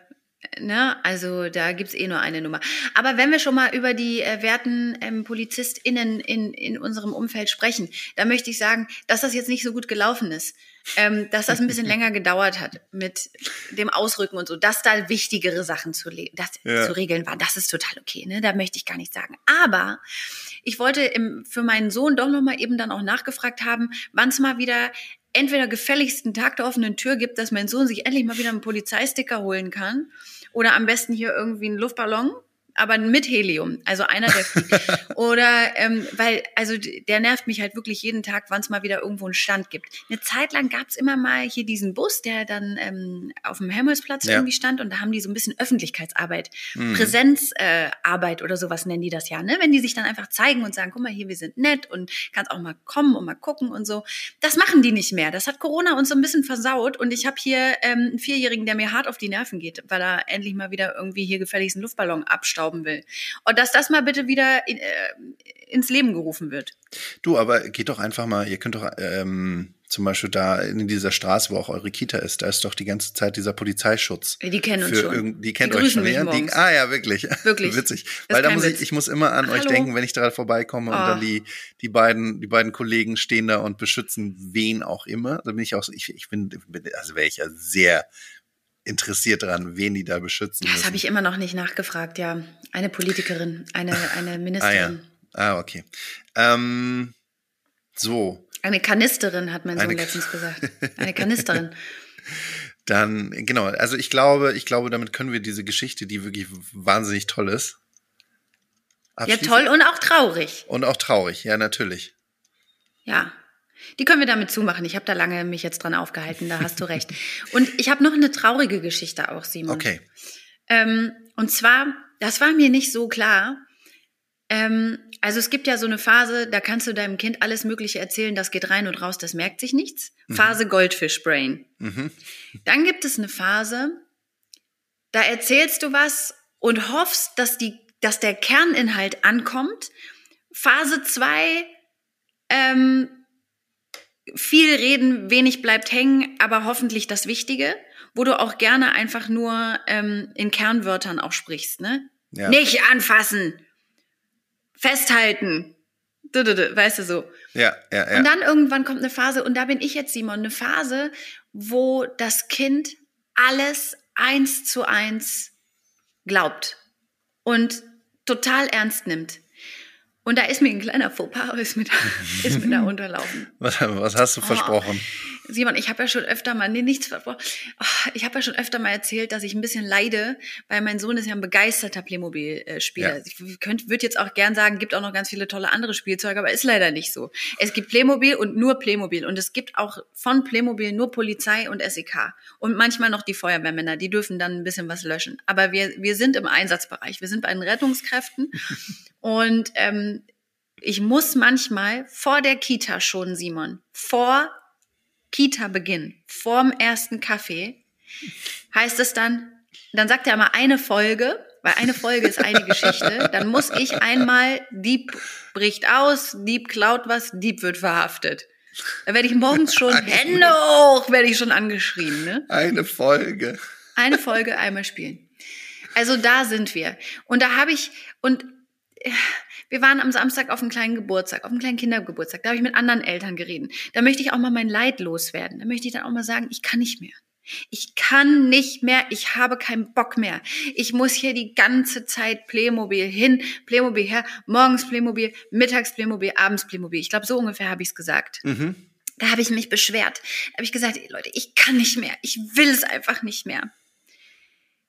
Ne? Also da gibt's eh nur eine Nummer. Aber wenn wir schon mal über die äh, werten ähm, PolizistInnen in, in unserem Umfeld sprechen, da möchte ich sagen, dass das jetzt nicht so gut gelaufen ist. Ähm, dass das ein bisschen <laughs> länger gedauert hat mit dem Ausrücken und so, dass da wichtigere Sachen zu, das, Ja. zu regeln waren. Das ist total okay, ne? Da möchte ich gar nicht sagen. Aber ich wollte im, für meinen Sohn doch noch mal eben dann auch nachgefragt haben, wann es mal wieder entweder gefälligsten Tag der offenen Tür gibt, dass mein Sohn sich endlich mal wieder einen Polizeisticker holen kann oder am besten hier irgendwie einen Luftballon, aber mit Helium, also einer, der <laughs> oder, ähm, weil, also der nervt mich halt wirklich jeden Tag, wann es mal wieder irgendwo einen Stand gibt. Eine Zeit lang gab's immer mal hier diesen Bus, der dann ähm, auf dem Helmholtzplatz Ja. irgendwie stand und da haben die so ein bisschen Öffentlichkeitsarbeit, Mhm. Präsenzarbeit äh, oder sowas nennen die das ja, ne? Wenn die sich dann einfach zeigen und sagen, guck mal hier, wir sind nett und kannst auch mal kommen und mal gucken und so. Das machen die nicht mehr. Das hat Corona uns so ein bisschen versaut und ich habe hier ähm, einen Vierjährigen, der mir hart auf die Nerven geht, weil er endlich mal wieder irgendwie hier gefälligst einen Luftballon abstauben will. Und dass das mal bitte wieder in, äh, ins Leben gerufen wird. Du, aber geht doch einfach mal, ihr könnt doch ähm, zum Beispiel da in dieser Straße, wo auch eure Kita ist, da ist doch die ganze Zeit dieser Polizeischutz. Die kennen uns schon. die kennt Die euch schon ja? Die, ah ja, wirklich. <laughs> Wirklich. Witzig. Weil da muss ich, Witz. ich muss immer an euch Hallo. denken, wenn ich da vorbeikomme und Ah. dann die, die beiden, die beiden Kollegen stehen da und beschützen wen auch immer. Da bin ich auch, ich, ich bin also wäre ich ja sehr interessiert dran, wen die da beschützen. Das habe ich immer noch nicht nachgefragt, ja. Eine Politikerin, eine, <laughs> eine Ah ja. Ministerin. Ah, okay. Ähm, so, Eine Kanisterin, hat mein Sohn Eine letztens gesagt. <laughs> Eine Kanisterin. dann, genau, also ich glaube, ich glaube, damit können wir diese Geschichte, die wirklich wahnsinnig toll ist. Ja, toll und auch traurig. Und auch traurig, ja, natürlich. Ja. Die können wir damit zumachen. Ich habe da lange mich jetzt dran aufgehalten, da hast du recht. Und ich habe noch eine traurige Geschichte auch, Simon. Okay. Ähm, und zwar, das war mir nicht so klar, ähm, also es gibt ja so eine Phase, da kannst du deinem Kind alles Mögliche erzählen, das geht rein und raus, das merkt sich nichts. Phase Goldfish-Brain. Mhm. Dann gibt es eine Phase, da erzählst du was und hoffst, dass, die, dass der Kerninhalt ankommt. Phase zwei ähm, viel reden, wenig bleibt hängen, aber hoffentlich das Wichtige, wo du auch gerne einfach nur ähm, in Kernwörtern auch sprichst, ne? Ja. Nicht anfassen, festhalten, Du, du, du, weißt du so. Ja, ja, ja. Und dann irgendwann kommt eine Phase, und da bin ich jetzt, Simon, eine Phase, wo das Kind alles eins zu eins glaubt und total ernst nimmt. Und da ist mir ein kleiner Fauxpas, ist mir da, <laughs> ist mir da unterlaufen. was, was hast du Oh. versprochen? Simon, ich habe ja schon öfter mal, nee, nichts. Oh, ich habe ja schon öfter mal erzählt, dass ich ein bisschen leide, weil mein Sohn ist ja ein begeisterter Playmobil-Spieler. Ja. Ich würde jetzt auch gern sagen, gibt auch noch ganz viele tolle andere Spielzeuge, aber ist leider nicht so. Es gibt Playmobil und nur Playmobil und es gibt auch von Playmobil nur Polizei und SEK und manchmal noch die Feuerwehrmänner, die dürfen dann ein bisschen was löschen. Aber wir, wir sind im Einsatzbereich, wir sind bei den Rettungskräften und ähm, ich muss manchmal vor der Kita schon, Simon, vor Kita-Beginn, vorm ersten Kaffee, heißt es dann, dann sagt er immer eine Folge, weil eine Folge ist eine <laughs> Geschichte, dann muss ich einmal, Dieb bricht aus, Dieb klaut was, Dieb wird verhaftet. Da werde ich morgens schon, Hände hoch, werde ich schon angeschrien, ne? Eine Folge. Eine Folge einmal spielen. Also da sind wir. Und da habe ich, und wir waren am Samstag auf einem kleinen Geburtstag, auf einem kleinen Kindergeburtstag. Da habe ich mit anderen Eltern geredet. Da möchte ich auch mal mein Leid loswerden. Da möchte ich dann auch mal sagen, ich kann nicht mehr. Ich kann nicht mehr, ich habe keinen Bock mehr. Ich muss hier die ganze Zeit Playmobil hin, Playmobil her, morgens Playmobil, mittags Playmobil, abends Playmobil. Ich glaube, so ungefähr habe ich es gesagt. Mhm. Da habe ich mich beschwert. Da habe ich gesagt, Leute, ich kann nicht mehr. Ich will es einfach nicht mehr.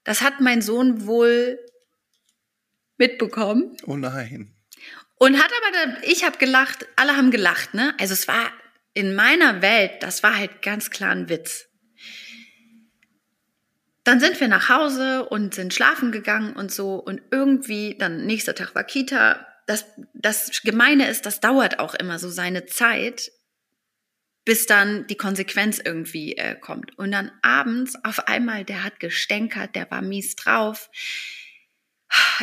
Das hat mein Sohn wohl mitbekommen Oh nein. Und hat aber, da, ich habe gelacht, alle haben gelacht, ne? Also es war in meiner Welt, das war halt ganz klar ein Witz. Dann sind wir nach Hause und sind schlafen gegangen und so und irgendwie, dann nächster Tag war Kita. Das, das Gemeine ist, das dauert auch immer so seine Zeit, bis dann die Konsequenz irgendwie äh, kommt. Und dann abends auf einmal, der hat gestänkert, der war mies drauf.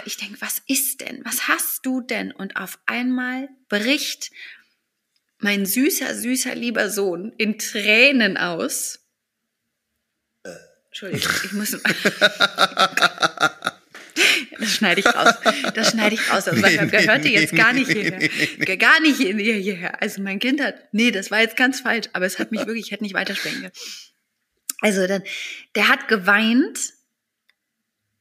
Ich denke, was ist denn? Was hast du denn? Und auf einmal bricht mein süßer, süßer, lieber Sohn in Tränen aus. Entschuldigung, ich muss. <laughs> Das schneide ich raus. Das schneide ich raus. Also, Nee, das gehörte nee, jetzt nee, gar nicht nee, hierher. nee, nee. Gar nicht in- hierher. Also mein Kind hat, nee, das war jetzt ganz falsch, aber es hat mich wirklich, ich hätte nicht weitersprechen können. Also dann, der hat geweint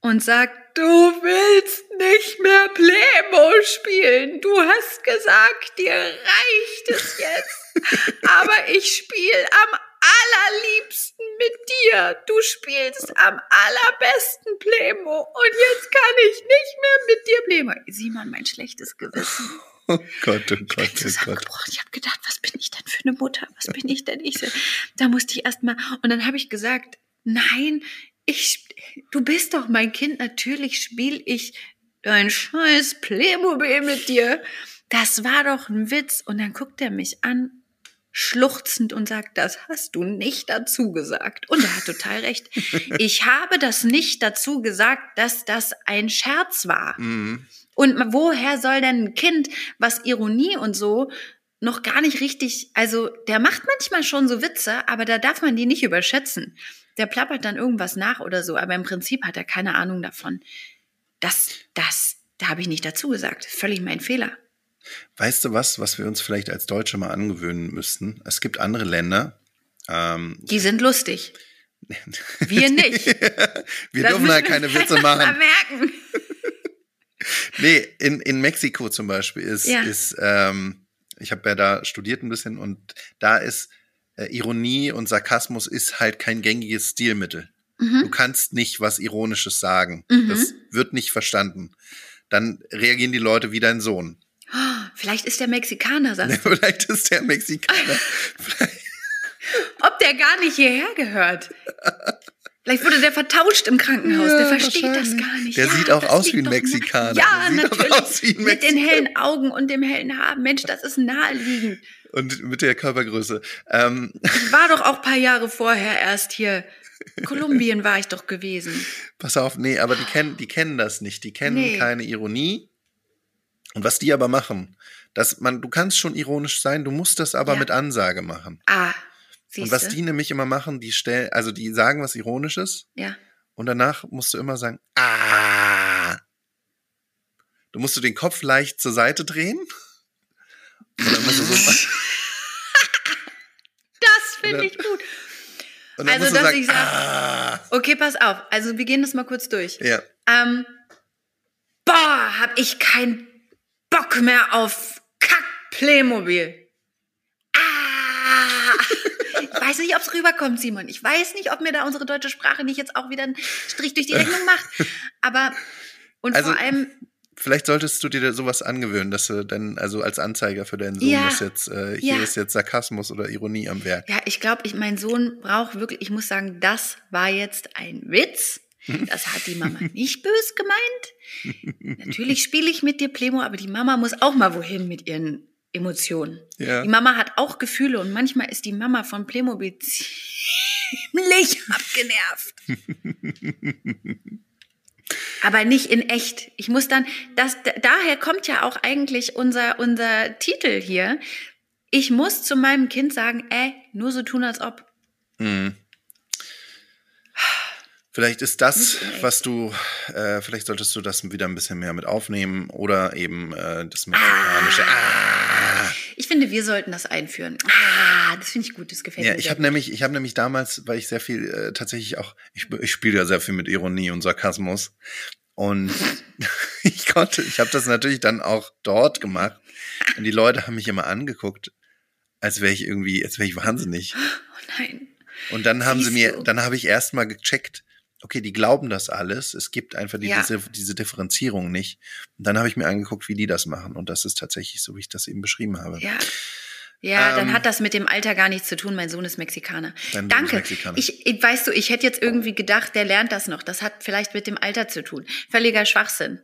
und sagt, du willst nicht mehr Playmo spielen. Du hast gesagt, dir reicht es jetzt. Aber ich spiele am allerliebsten mit dir. Du spielst am allerbesten Playmo und jetzt kann ich nicht mehr mit dir Playmo. Simon, mein schlechtes Gewissen. <laughs> Oh Gott, oh Ich Gott, oh Gott. Ich habe gedacht, was bin ich denn für eine Mutter? Was bin ich denn? Ich so, da musste ich erst mal und dann habe ich gesagt, nein, ich du bist doch mein Kind, natürlich spiele ich dein scheiß Playmobil mit dir. Das war doch ein Witz und dann guckt er mich an schluchzend und sagt, das hast du nicht dazu gesagt. Und er hat total recht. <laughs> Ich habe das nicht dazu gesagt, dass das ein Scherz war. Mhm. Und woher soll denn ein Kind, was Ironie und so noch gar nicht richtig, also der macht manchmal schon so Witze, aber da darf man die nicht überschätzen. Der plappert dann irgendwas nach oder so, aber im Prinzip hat er keine Ahnung davon. Das, das, da habe ich nicht dazu gesagt. Völlig mein Fehler. Weißt du was, was wir uns vielleicht als Deutsche mal angewöhnen müssten? Es gibt andere Länder. Ähm, Die sind lustig. <laughs> Wir nicht. wir Das dürfen da keine Witze machen. merken. <laughs> Nee, in, in Mexiko zum Beispiel ist, Ja. ist ähm, ich habe ja da studiert ein bisschen und da ist äh, Ironie und Sarkasmus ist halt kein gängiges Stilmittel. Mhm. Du kannst nicht was Ironisches sagen. Mhm. Das wird nicht verstanden. Dann reagieren die Leute wie dein Sohn. <gasps> Vielleicht ist der Mexikaner, sagst <laughs> du. Vielleicht ist der Mexikaner. <laughs> Ob der gar nicht hierher gehört. Vielleicht wurde der vertauscht im Krankenhaus. Ja, der versteht das gar nicht. Der ja, sieht auch aus wie ein. Mexikaner. Ja, natürlich. aus wie ein Mit den hellen Augen und dem hellen Haar. Mensch, das ist naheliegend. Und mit der Körpergröße. Ähm, Ich war doch auch ein paar Jahre vorher erst hier. Kolumbien war ich doch gewesen. pass auf, nee, aber die kennen, die kennen das nicht. Die kennen Nee. keine Ironie. Und was die aber machen, dass man, du kannst schon ironisch sein, du musst das aber Ja. mit Ansage machen. Ah, Und siehst was die nämlich immer machen, die stellen, also die sagen was Ironisches Ja. und danach musst du immer sagen, ah. Du musst du den Kopf leicht zur Seite drehen. Und dann musst du so, Das <laughs> finde ich gut. Also, dass sagen, ich sag- ah. Okay, pass auf. Also, wir gehen das mal kurz durch. Ja. Ähm, boah, hab ich keinen Bock mehr auf Kack-Playmobil. Ah! Ich weiß nicht, ob es rüberkommt, Simon. Ich weiß nicht, ob mir da unsere deutsche Sprache nicht jetzt auch wieder einen Strich durch die Rechnung macht. Aber, und Also- vor allem, Vielleicht solltest du dir sowas angewöhnen, dass du dann, also als Anzeiger für deinen Sohn, Ja. dass jetzt, äh, hier Ja. ist jetzt Sarkasmus oder Ironie am Werk. ja, ich glaube, ich, mein Sohn braucht wirklich, ich muss sagen, das war jetzt ein Witz. <laughs> Das hat die Mama nicht bös gemeint. Natürlich spiele ich mit dir Playmo, aber die Mama muss auch mal wohin mit ihren Emotionen. Ja. Die Mama hat auch Gefühle und manchmal ist die Mama von Playmobil ziemlich <laughs> abgenervt. <laughs> Aber nicht in echt. Ich muss dann, das, daher kommt ja auch eigentlich unser, unser Titel hier. Ich muss zu meinem Kind sagen, ey, nur so tun, als ob. Mhm. Vielleicht ist das, was du, äh, vielleicht solltest du das wieder ein bisschen mehr mit aufnehmen oder eben äh, das mexikanische. Ah. Ich finde, wir sollten das einführen. Ah, das finde ich gut, das gefällt Ja, mir. ich habe nämlich, ich habe nämlich damals, weil ich sehr viel äh, tatsächlich auch, ich, ich spiele ja sehr viel mit Ironie und Sarkasmus und <laughs> ich konnte, ich habe das natürlich dann auch dort gemacht und die Leute haben mich immer angeguckt, als wäre ich irgendwie, als wäre ich wahnsinnig. Oh nein. Und dann haben sie Siehst mir, du. dann habe ich erst mal gecheckt, okay, die glauben das alles. Es gibt einfach die, Ja. diese, diese Differenzierung nicht. Und dann habe ich mir angeguckt, wie die das machen. Und das ist tatsächlich so, wie ich das eben beschrieben habe. Ja. Ja, dann Ähm, hat das mit dem Alter gar nichts zu tun. Mein Sohn ist Mexikaner. Dein Sohn ist Danke. Mexikaner. Ich, ich, weißt du, ich hätte jetzt irgendwie gedacht, der lernt das noch. Das hat vielleicht mit dem Alter zu tun. Völliger Schwachsinn.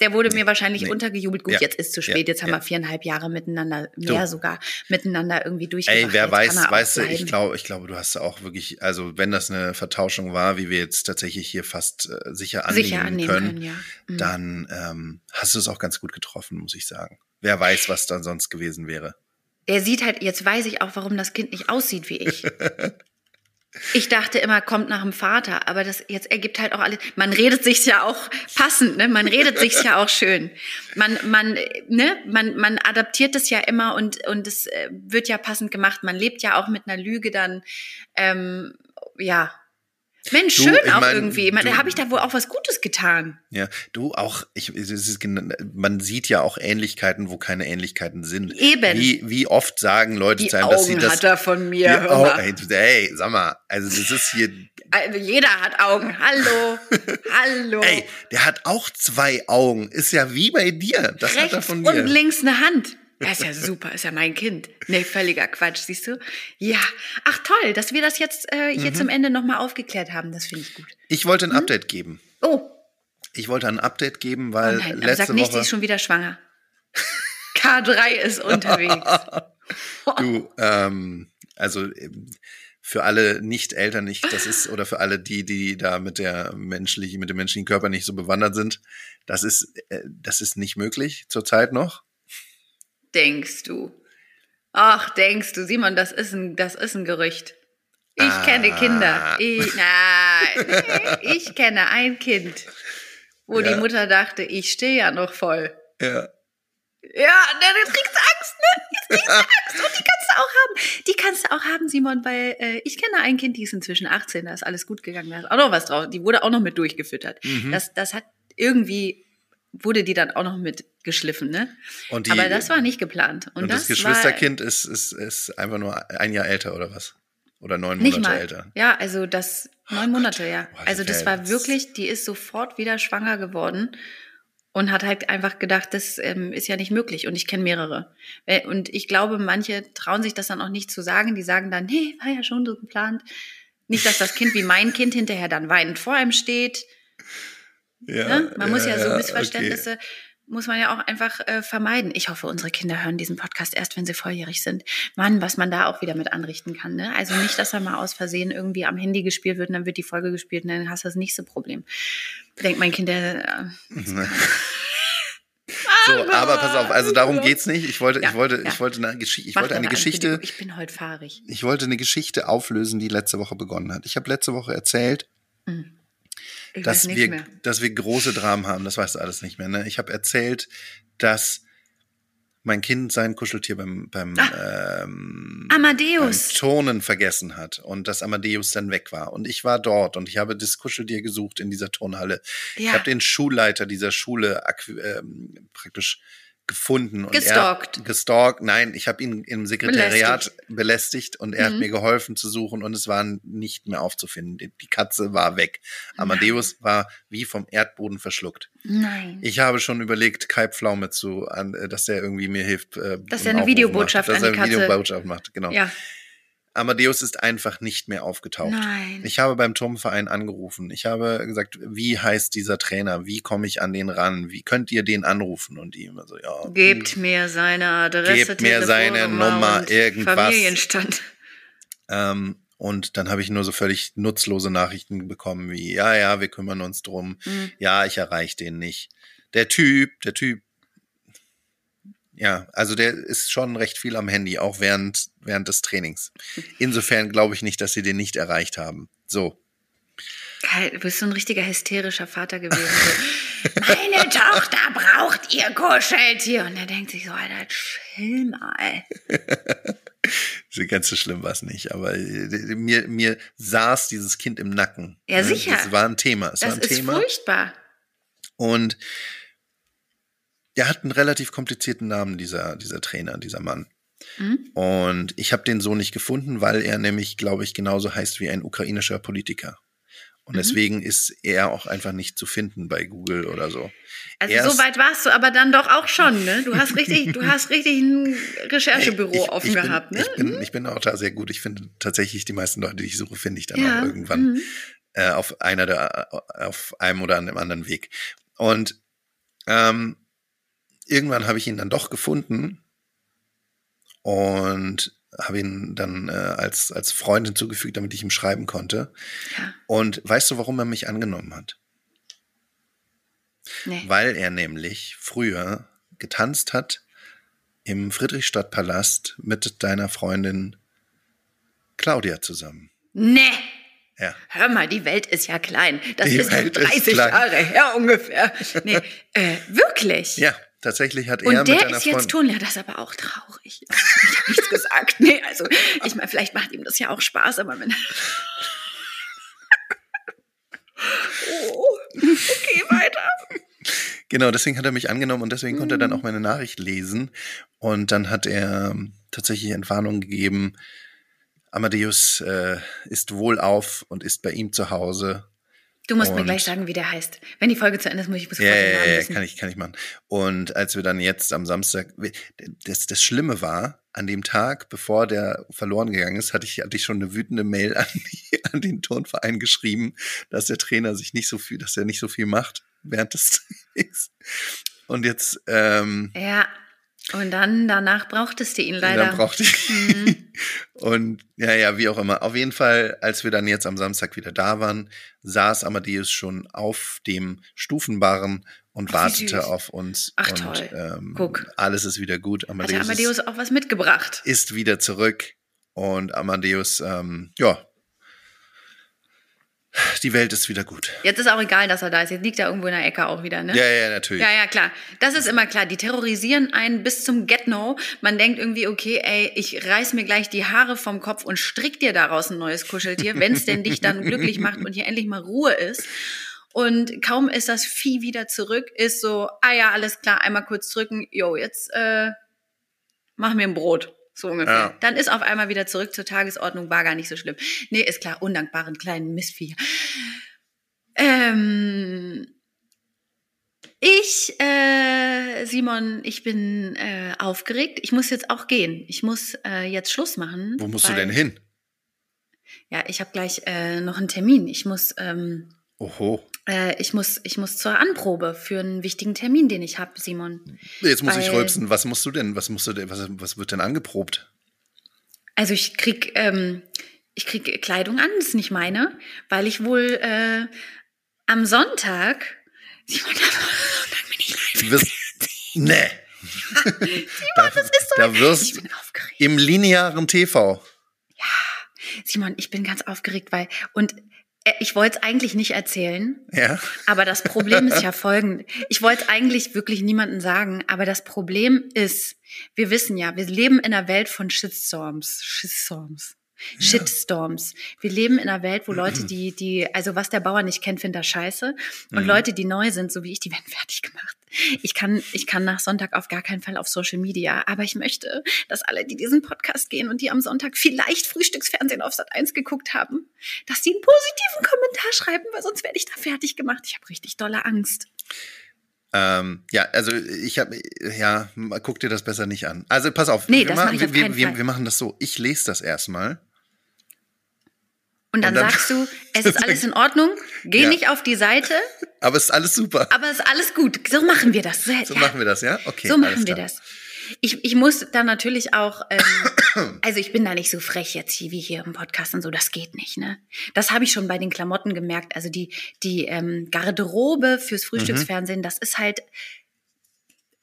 Der wurde mir wahrscheinlich nee. untergejubelt. Gut, Ja, jetzt ist zu ja, spät. Jetzt haben ja. wir viereinhalb Jahre miteinander, mehr Du. sogar, miteinander irgendwie durchgebracht. Ey, wer Jetzt weiß, weißt du, ich glaube, ich glaube, du hast auch wirklich, also wenn das eine Vertauschung war, wie wir jetzt tatsächlich hier fast äh, sicher annehmen, sicher annehmen können, können, ja. Mhm. dann ähm, hast du es auch ganz gut getroffen, muss ich sagen. Wer weiß, was dann sonst gewesen wäre. Der sieht halt, jetzt weiß ich auch, warum das Kind nicht aussieht wie ich. <laughs> Ich dachte immer, kommt nach dem Vater, aber das jetzt ergibt halt auch alles. Man redet sich ja auch passend, ne? Man redet sich ja auch schön. Man, man, ne? Man, man adaptiert es ja immer und und es äh, wird ja passend gemacht. Man lebt ja auch mit einer Lüge dann, ähm, ja. Mensch, schön auch mein, irgendwie. Man, du- habe ich da wohl auch was Gutes getan? Ja, du auch, ich, es ist, man sieht ja auch Ähnlichkeiten, wo keine Ähnlichkeiten sind. Eben. Wie, wie oft sagen Leute Die zu einem, dass sie Augen das. hat er von mir. die mal. ey, du- ey, sag mal, also das ist hier, <laughs> Also jeder hat Augen. Hallo, <laughs> hallo. ey, der hat auch zwei Augen. Ist ja wie bei dir. Das hat er rechts von und dir. links eine Hand. Das ist ja super, ist ja mein Kind. Nee, völliger Quatsch, siehst du? Ja. Ach toll, dass wir das jetzt äh, Mhm. hier zum Ende nochmal aufgeklärt haben. Das finde ich gut. Ich wollte ein Update geben. Oh, Ich wollte ein Update geben, oh weil nein, aber letzte sag nicht, sie Woche ist schon wieder schwanger. K3 ist unterwegs. <laughs> du, ähm, also ähm, für alle Nicht-Eltern nicht, das ist, oder für alle die, die da mit der menschlichen, mit dem menschlichen Körper nicht so bewandert sind, das ist, äh, das ist nicht möglich zurzeit noch. Denkst du? Ach, denkst du, Simon, das ist ein, das ist ein Gerücht. Ich Ah. kenne Kinder. Ich, nein, ich kenne ein Kind, wo Ja. die Mutter dachte, ich stehe ja noch voll. Ja. Ja, ne, du kriegst Angst, ne? Jetzt kriegst du Angst. Und die kannst du auch haben. Die kannst du auch haben, Simon, weil äh, ich kenne ein Kind, die ist inzwischen 18, da ist alles gut gegangen, da ist auch noch was drauf. Die wurde auch noch mit durchgefüttert. Mhm. Das, das hat irgendwie, wurde die dann auch noch mit geschliffen, ne? Die, Aber das war nicht geplant. Und, und das, das, Geschwisterkind ist, ist, ist einfach nur ein Jahr älter oder was? Oder neun war Monate mal. älter. Ja, also das neun Monate, ja. Boah, Also das war wirklich, die ist sofort wieder schwanger geworden und hat halt einfach gedacht, das ähm, ist ja nicht möglich. Und ich kenne mehrere. Äh, Und ich glaube, manche trauen sich das dann auch nicht zu sagen. Die sagen dann, nee, war ja schon so geplant. Nicht, dass das Kind wie mein Kind hinterher dann weinend vor einem steht. Ja, Ne? Man muss ja, so okay. Missverständnisse, muss man ja auch einfach äh, vermeiden. Ich hoffe, unsere Kinder hören diesen Podcast erst, wenn sie volljährig sind. Mann, was man da auch wieder mit anrichten kann. Ne? Also nicht, dass er mal aus Versehen irgendwie am Handy gespielt wird und dann wird die Folge gespielt und dann hast du das nächste Problem. Denkt mein Kind, der, äh, <laughs> So, aber pass auf, also darum Ja. geht's nicht. Ich wollte, ich Ja, wollte, ja. ich wollte eine Geschichte, ich wollte eine Geschichte. Ich bin heute fahrig. ich wollte eine Geschichte auflösen, die letzte Woche begonnen hat. Ich habe letzte Woche erzählt, Ich dass wir, mehr. dass wir große Dramen haben. Das weißt du alles nicht mehr. Ne? Ich habe erzählt, dass mein Kind sein Kuscheltier beim, beim, ähm, beim Amadeus. Turnen vergessen hat und dass Amadeus dann weg war. Und ich war dort und ich habe das Kuscheltier gesucht in dieser Turnhalle. Ich Ja. habe den Schulleiter dieser Schule ähm, praktisch gefunden. Und Gestalkt. Er, gestalkt. Nein, ich habe ihn im Sekretariat belästigt, und er hat Mhm. mir geholfen zu suchen und es war nicht mehr aufzufinden. Die, die Katze war weg. Amadeus war wie vom Erdboden verschluckt. Nein. Ich habe schon überlegt, Kai Pflaume zu, an, äh, dass der irgendwie mir hilft. Äh, Dass er eine Videobotschaft macht, dass er eine Katze- Videobotschaft macht, genau. ja. Amadeus ist einfach nicht mehr aufgetaucht. Nein. Ich habe beim Turmverein angerufen. Ich habe gesagt, wie heißt dieser Trainer? Wie komme ich an den ran? Wie könnt ihr den anrufen? Und immer so, ja. Gebt mir seine Adresse, Gebt mir seine Nummer, irgendwas. Familienstand. Ähm, und dann habe ich nur so völlig nutzlose Nachrichten bekommen wie, ja, ja, wir kümmern uns drum. Mhm. Ja, ich erreiche den nicht. Der Typ, der Typ, ja, also der ist schon recht viel am Handy, auch während, während des Trainings. Insofern glaube ich nicht, dass sie den nicht erreicht haben. So. Geil, du bist so ein richtiger hysterischer Vater gewesen. Meine <laughs> Tochter braucht ihr Kuscheltier. Und er denkt sich so, Alter, chill mal. <laughs> So ganz so schlimm war es nicht, aber äh, mir, mir saß dieses Kind im Nacken. Ja, Ne? sicher. Das war ein Thema. Es Das war ein ist Thema. furchtbar. Und er hat einen relativ komplizierten Namen, dieser, dieser Trainer, dieser Mann. Mhm. Und ich habe den so nicht gefunden, weil er nämlich, glaube ich, genauso heißt wie ein ukrainischer Politiker. Und Mhm. deswegen ist er auch einfach nicht zu finden bei Google oder so. Also Erst- so weit warst du aber dann doch auch schon, ne? Du hast richtig, <laughs> du hast richtig ein Recherchebüro Ich- offen ich bin, gehabt, ne? Ich bin, ich bin auch da sehr gut. Ich finde tatsächlich die meisten Leute, die ich suche, finde ich dann Ja, auch irgendwann mhm. äh, auf einer der, auf einem oder einem anderen Weg. Und ähm, irgendwann habe ich ihn dann doch gefunden und habe ihn dann äh, als, als Freund hinzugefügt, damit ich ihm schreiben konnte. Ja. Und weißt du, warum er mich angenommen hat? Nee. Weil er nämlich früher getanzt hat im Friedrichstadtpalast mit deiner Freundin Claudia zusammen. Nee. Ja. Hör mal, die Welt ist ja klein. Das Die ist Welt ist 30 klein. Jahre her ungefähr. Nee, <laughs> äh, wirklich? Ja, tatsächlich hat er Und mit der ist jetzt Freundin. Turnlehrer, das ist aber auch traurig. Ich habe nichts gesagt. Nee, also ich meine, vielleicht macht ihm das ja auch Spaß, aber wenn. oh, okay, weiter. Genau, deswegen hat er mich angenommen und deswegen konnte er Mhm. dann auch meine Nachricht lesen. Und dann hat er ähm, tatsächlich Entwarnung gegeben. Amadeus äh, ist wohlauf und ist bei ihm zu Hause. Du musst mir Und- gleich sagen, wie der heißt. Wenn die Folge zu Ende ist, muss ich sofort Ja, den ja, Namen ja, wissen. kann ich, kann ich machen. Und als wir dann jetzt am Samstag, das, das Schlimme war, an dem Tag, bevor der verloren gegangen ist, hatte ich, hatte ich schon eine wütende Mail <laughs> an, die, an den Turnverein geschrieben, dass der Trainer sich nicht so viel, dass er nicht so viel macht während des <laughs> Trainings. Und jetzt, ähm, Ja. Und dann, danach brauchtest du ihn leider. dann brauchte ich. Mhm. <laughs> Und ja, ja, wie auch immer. Auf jeden Fall, als wir dann jetzt am Samstag wieder da waren, saß Amadeus schon auf dem Stufenbarren und Ach, wartete auf uns. Ach, und, toll. Ähm, Guck. Alles ist wieder gut. Hat Amadeus, der Amadeus auch was mitgebracht? ist wieder zurück. Und Amadeus, ähm, ja, die Welt ist wieder gut. Jetzt ist auch egal, dass er da ist. Jetzt liegt er irgendwo in der Ecke auch wieder, ne? Ja, ja, natürlich. Ja, ja, klar. Das ist immer klar. Die terrorisieren einen bis zum Get-No. Man denkt irgendwie, okay, ey, ich reiß mir gleich die Haare vom Kopf und strick dir daraus ein neues Kuscheltier, wenn es denn dich dann glücklich macht und hier endlich mal Ruhe ist. Und kaum ist das Vieh wieder zurück, ist so, ah ja, alles klar, einmal kurz drücken, jo, jetzt äh, mach mir ein Brot. So ungefähr. Ja. Dann ist auf einmal wieder zurück zur Tagesordnung, war gar nicht so schlimm. Nee, ist klar, undankbaren kleinen Missvieh. Ähm, ich, äh, Simon, ich bin äh, aufgeregt. Ich muss jetzt auch gehen. Ich muss äh, jetzt Schluss machen. Wo musst du weil- denn hin? Ja, ich habe gleich äh, noch einen Termin. Ich muss, ähm, Oho. Äh, ich muss, ich muss zur Anprobe für einen wichtigen Termin, den ich habe, Simon. Jetzt muss ich Weil- rülpsen. Was musst du denn? Was musst du denn? Was, was wird denn angeprobt? Also ich krieg, ähm, ich krieg Kleidung an, das ist nicht meine, weil ich wohl äh, am Sonntag, Simon, <laughs> am Sonntag bin ich live. Wirst. nee. da, das ist so da Ich wirst bin aufgeregt. im linearen TV. Simon, ich bin ganz aufgeregt, weil und ich wollte es eigentlich nicht erzählen, Ja. aber das Problem ist ja <laughs> folgend. Ich wollte es eigentlich wirklich niemandem sagen, aber das Problem ist, wir wissen ja, wir leben in einer Welt von Shitstorms. Shitstorms. Shitstorms. Wir leben in einer Welt, wo Leute, die, die, also was der Bauer nicht kennt, findet er scheiße. Und Mhm. Leute, die neu sind, so wie ich, die werden <laughs> fertig gemacht. Ich kann, ich kann nach Sonntag auf gar keinen Fall auf Social Media, aber ich möchte, dass alle, die diesen Podcast gehen und die am Sonntag vielleicht Frühstücksfernsehen auf Sat 1 geguckt haben, dass die einen positiven Kommentar schreiben, weil sonst werde ich da fertig gemacht. Ich habe richtig dolle Angst. Ähm, ja, also ich habe, ja, guck dir das besser nicht an. Also pass auf, Nee, wir, das machen, mach ich auf wir, wir, wir machen das so. Ich lese das erstmal. Und dann, Und dann- sagst du, <laughs> es ist alles in Ordnung, geh Ja. nicht auf die Seite, Aber es ist alles super. aber es ist alles gut. So machen wir das. So ja. machen wir das, ja? Okay. So machen wir klar. das. Ich, ich muss dann natürlich auch, ähm, <coughs> also ich bin da nicht so frech jetzt hier wie hier im Podcast und so, das geht nicht, ne? Das habe ich schon bei den Klamotten gemerkt. Also die, die ähm, Garderobe fürs Frühstücksfernsehen, das ist halt,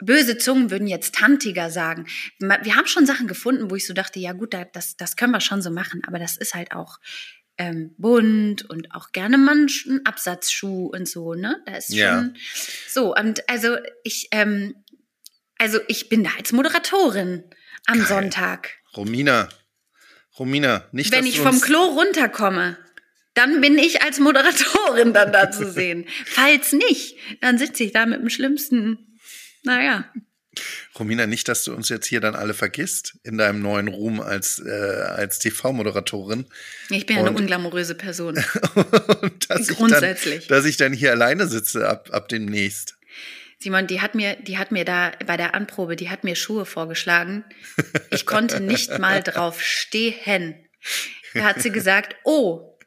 böse Zungen würden jetzt tantiger sagen. Wir haben schon Sachen gefunden, wo ich so dachte, ja gut, da- das, das können wir schon so machen, aber das ist halt auch ähm, bunt und auch gerne mal ein Sch- ein Absatzschuh und so, ne? Da ist schon Ja. so. Und also ich, ähm, also ich bin da als Moderatorin am Geil. Sonntag. Romina, Romina, nicht, Wenn ich vom Klo runterkomme, dann bin ich als Moderatorin dann da zu <laughs> sehen. Falls nicht, dann sitze ich da mit dem schlimmsten, naja. Romina, nicht, dass du uns jetzt hier dann alle vergisst in deinem neuen Ruhm als, äh, als TV-Moderatorin. Ich bin ja eine unglamouröse Person. <laughs> Und dass Grundsätzlich. Ich dann, dass ich dann hier alleine sitze ab, ab demnächst. Simon, die hat mir, die hat mir da bei der Anprobe, die hat mir Schuhe vorgeschlagen. Ich konnte nicht mal <laughs> drauf stehen. Da hat sie gesagt, oh,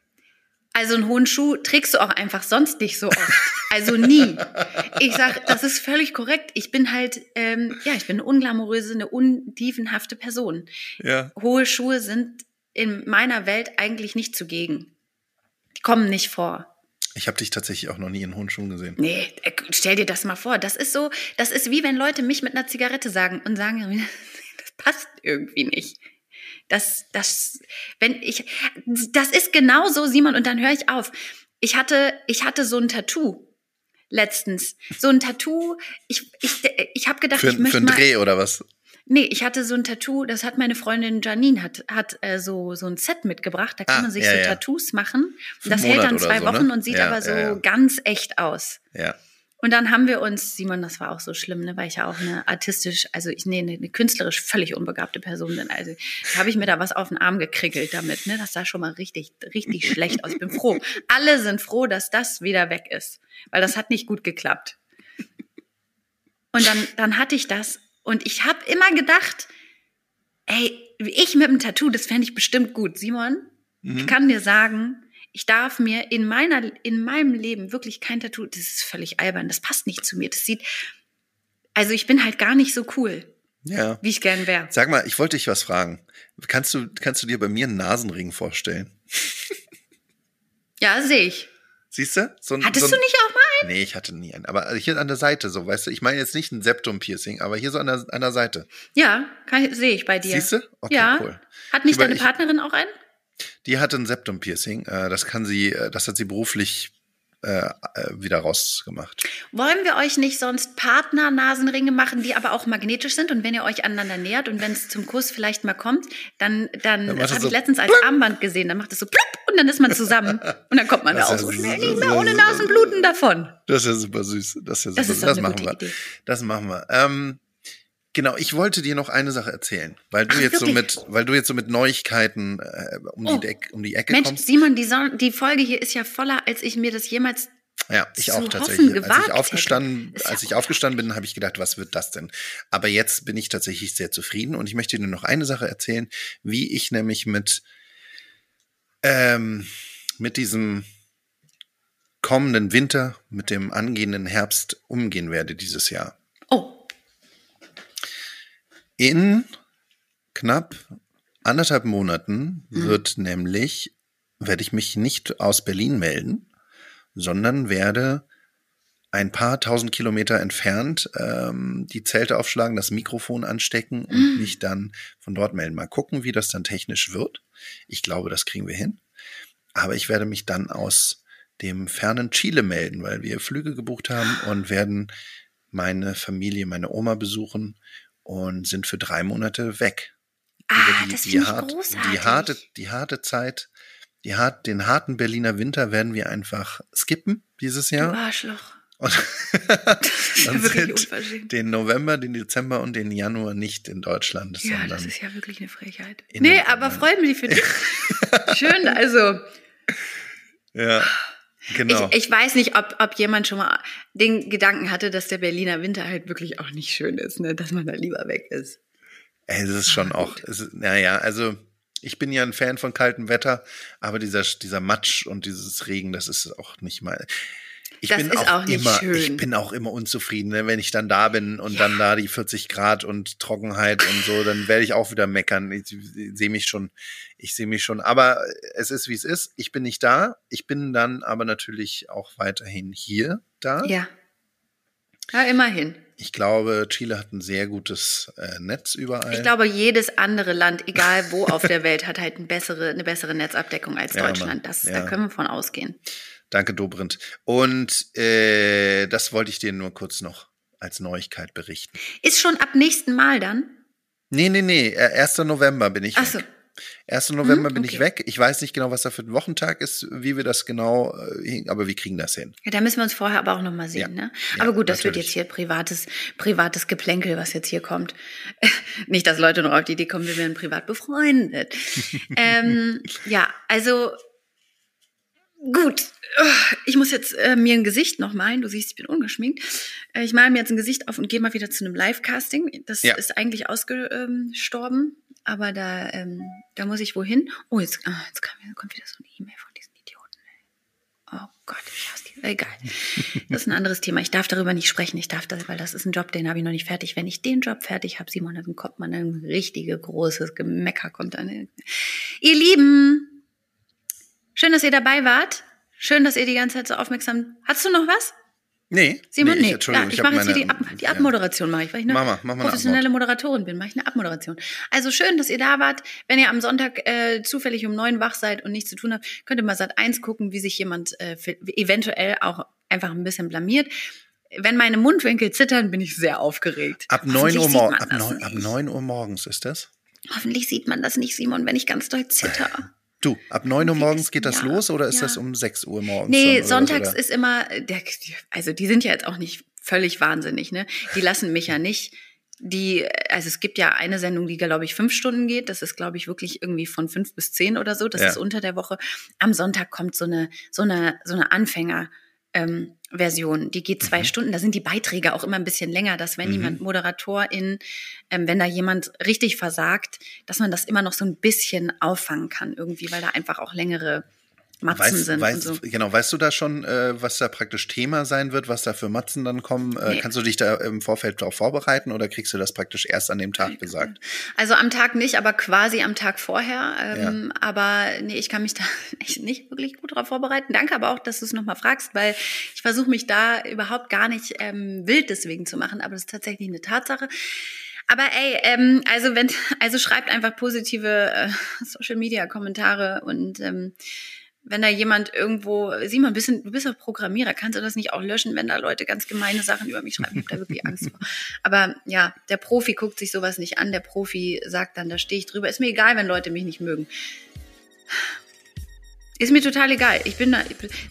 also einen hohen Schuh trägst du auch einfach sonst nicht so oft. Also nie. Ich sag, das ist völlig korrekt. Ich bin halt, ähm, ja, ich bin eine unglamouröse, eine undievenhafte Person. Ja. Hohe Schuhe sind in meiner Welt eigentlich nicht zugegen. Die kommen nicht vor. Ich habe dich tatsächlich auch noch nie in hohen Schuhen gesehen. Nee, äh, stell dir das mal vor. Das ist so, das ist wie wenn Leute mich mit einer Zigarette sagen und sagen, <laughs> das passt irgendwie nicht. Das, das, wenn ich, das ist genau so, Simon, und dann höre ich auf. Ich hatte, ich hatte so ein Tattoo letztens. So ein Tattoo, ich, ich, ich habe gedacht, Für, ich für möchte einen mal. Dreh oder was? Nee, ich hatte so ein Tattoo, das hat meine Freundin Janine, hat, hat äh, so, so ein Set mitgebracht. Da kann Ah, man sich ja, so ja. Tattoos machen. Für Das hält dann zwei so, Wochen ne? und sieht Ja, aber so ganz echt aus. Ja. Und dann haben wir uns, Simon, das war auch so schlimm, ne, weil ich ja auch eine artistisch, also ich nee, eine, eine künstlerisch völlig unbegabte Person bin. Also habe ich mir da was auf den Arm gekrickelt damit, ne? Das sah schon mal richtig, richtig schlecht aus. Ich bin froh. Alle sind froh, dass das wieder weg ist, weil das hat nicht gut geklappt. Und dann, dann hatte ich das und ich habe immer gedacht, ey, ich mit dem Tattoo, das fände ich bestimmt gut. Simon, Mhm. ich kann dir sagen, ich darf mir in meiner, in meinem Leben wirklich kein Tattoo, das ist völlig albern, das passt nicht zu mir. Das sieht, also ich bin halt gar nicht so cool, Ja. wie ich gern wäre. Sag mal, ich wollte dich was fragen. Kannst du, kannst du dir bei mir einen Nasenring vorstellen? <laughs> Ja, sehe ich. Siehst du? So ein, Hattest so ein, du nicht auch mal? Nee, ich hatte nie einen. Aber hier an der Seite, so, weißt du, ich meine jetzt nicht ein Septum-Piercing, aber hier so an der, an der Seite. Ja, ich- sehe ich bei dir. Siehst du? Okay, ja. cool. Hat nicht Über- deine ich- Partnerin auch einen? Die hatte ein Septum-Piercing. Äh, das kann sie, äh, das hat sie beruflich äh, äh, wieder rausgemacht. Wollen wir euch nicht sonst Partner-Nasenringe machen, die aber auch magnetisch sind? Und wenn ihr euch aneinander nähert und wenn es zum Kuss vielleicht mal kommt, dann, dann, Dann das habe so ich letztens als Armband gesehen, dann macht es so plupp und dann ist man zusammen. <laughs> Und dann kommt man da Das auch ist so schnell nicht mehr ohne Nasenbluten davon. Das ist ja super süß. Das ist ja super Das süß. doch Das machen wir. Das machen wir. Genau, ich wollte dir noch eine Sache erzählen, weil du Ach, jetzt so wirklich? mit, weil du jetzt so mit Neuigkeiten äh, um, Oh. die Eck, um die Ecke Mensch, kommst. Simon, die, Son die Folge hier ist ja voller, als ich mir das jemals Ja, ich auch hoffen tatsächlich. Als ich aufgestanden, ja als ich aufgestanden bin, habe ich gedacht, was wird das denn? Aber jetzt bin ich tatsächlich sehr zufrieden und ich möchte dir noch eine Sache erzählen, wie ich nämlich mit ähm, mit diesem kommenden Winter, mit dem angehenden Herbst umgehen werde dieses Jahr. In knapp anderthalb Monaten wird nämlich, werde ich mich nicht aus Berlin melden, sondern werde ein paar tausend Kilometer entfernt ähm, die Zelte aufschlagen, das Mikrofon anstecken und mich dann von dort melden. Mal gucken, wie das dann technisch wird. Ich glaube, das kriegen wir hin. Aber ich werde mich dann aus dem fernen Chile melden, weil wir Flüge gebucht haben und werden meine Familie, meine Oma besuchen und sind für drei Monate weg. ah, Über das ich hart- großartig. die harte, die harte Zeit, die hart, den harten Berliner Winter werden wir einfach skippen dieses Du Jahr. Arschloch. Und, <laughs> und sind den November, den Dezember und den Januar nicht in Deutschland, Ja, das ist ja wirklich eine Frechheit. Nee, aber freut mich für dich. <laughs> Schön, also. ja, genau. Ich, ich weiß nicht, ob, ob jemand schon mal den Gedanken hatte, dass der Berliner Winter halt wirklich auch nicht schön ist, ne? dass man da lieber weg ist. Es ist schon Ah, auch, es ist, naja, also ich bin ja ein Fan von kaltem Wetter, aber dieser, dieser Matsch und dieses Regen, das ist auch nicht mal. Ich Das bin ist auch, auch nicht immer, schön. ich bin auch immer unzufrieden, ne? wenn ich dann da bin und dann da die 40 Grad und Trockenheit und so, dann werde ich auch wieder meckern. Ich, sehe mich schon, ich sehe mich schon. Aber es ist wie es ist. Ich bin nicht da. Ich bin dann aber natürlich auch weiterhin hier da. Ja. Ja, immerhin. Ich glaube, Chile hat ein sehr gutes äh, Netz überall. Ich glaube, jedes andere Land, egal wo auf der Welt, hat halt eine bessere, eine bessere Netzabdeckung als Ja. Deutschland. Das, Ja. Da können wir von ausgehen. Danke, Dobrindt. Und äh, das wollte ich dir nur kurz noch als Neuigkeit berichten. Ist schon ab nächsten Mal dann? Nee, nee, nee. äh, 1. November bin ich Ach so. weg. 1. November Hm, bin ich weg. Ich weiß nicht genau, was da für ein Wochentag ist, wie wir das genau, äh, aber wir kriegen das hin. Ja, da müssen wir uns vorher aber auch noch mal sehen, Ja. ne? Ja, Aber gut, das wird natürlich. jetzt hier privates, privates Geplänkel, was jetzt hier kommt. <laughs> Nicht, dass Leute noch auf die Idee kommen, wir wären privat befreundet. <laughs> ähm, ja, also gut. Ich muss jetzt äh, mir ein Gesicht noch malen. Du siehst, ich bin ungeschminkt. Äh, ich male mir jetzt ein Gesicht auf und gehe mal wieder zu einem Live-Casting. Das Ja. ist eigentlich ausgestorben, aber da, ähm, da muss ich wohin. Oh, jetzt, ah, jetzt kam, kommt wieder so eine E-Mail von diesen Idioten. Oh Gott, ich hasse die. Egal. Das ist ein anderes Thema. Ich darf darüber nicht sprechen. Ich darf das, weil das ist ein Job, den habe ich noch nicht fertig. Wenn ich den Job fertig habe, Simon, dann kommt man ein richtige großes Gemecker kommt dann. Ihr Lieben, schön, dass ihr dabei wart. Schön, dass ihr die ganze Zeit so aufmerksam. Hast du noch was? Nee, Simon, nee, nee. ich, Entschuldigung, ja, ich hab mache jetzt hier die, Ab die. Abmoderation, mache ich, weil ich eine Mach mal, mach professionelle Moderatorin bin, mache ich eine Abmoderation. Also schön, dass ihr da wart. Wenn ihr am Sonntag äh, zufällig um neun wach seid und nichts zu tun habt, könnt ihr mal Sat 1 gucken, wie sich jemand äh, eventuell auch einfach ein bisschen blamiert. Wenn meine Mundwinkel zittern, bin ich sehr aufgeregt. Ab 9 Hoffentlich Uhr, mor ab, das 9, ab nicht. 9 Uhr morgens ist das? Hoffentlich sieht man das nicht, Simon, wenn ich ganz doll zitter. <laughs> Du, ab 9 Uhr morgens geht das ja, los oder ist ja. das um 6 Uhr morgens? Nee, schon, sonntags oder? ist immer, der, also die sind ja jetzt auch nicht völlig wahnsinnig, ne? Die lassen mich ja nicht. Die, also es gibt ja eine Sendung, die, glaube ich, fünf Stunden geht. Das ist, glaube ich, wirklich irgendwie von fünf bis zehn oder so. Das Ja. ist unter der Woche. Am Sonntag kommt so eine, so eine, so eine Anfänger. Ähm, Version, die geht zwei Mhm. Stunden. Da sind die Beiträge auch immer ein bisschen länger, dass wenn Mhm. jemand Moderatorin, ähm, wenn da jemand richtig versagt, dass man das immer noch so ein bisschen auffangen kann irgendwie, weil da einfach auch längere Matzen Weißt, sind weißt, so. Genau, weißt du da schon, äh, was da praktisch Thema sein wird, was da für Matzen dann kommen? Äh, Nee. Kannst du dich da im Vorfeld darauf vorbereiten oder kriegst du das praktisch erst an dem Tag gesagt? Also am Tag nicht, aber quasi am Tag vorher. Ähm, Aber nee, ich kann mich <laughs> da echt nicht wirklich gut darauf vorbereiten. Danke aber auch, dass du es nochmal fragst, weil ich versuche mich da überhaupt gar nicht ähm, wild deswegen zu machen, aber das ist tatsächlich eine Tatsache. Aber ey, ähm, also wenn, <laughs> also schreibt einfach positive äh, <laughs> Social Media Kommentare und ähm, wenn da jemand irgendwo, sieh mal, ein bisschen, du bist doch Programmierer, kannst du das nicht auch löschen, wenn da Leute ganz gemeine Sachen über mich schreiben? Ich habe da wirklich Angst vor. Aber ja, der Profi guckt sich sowas nicht an. Der Profi sagt dann, da stehe ich drüber. Ist mir egal, wenn Leute mich nicht mögen. Ist mir total egal. Ich bin da,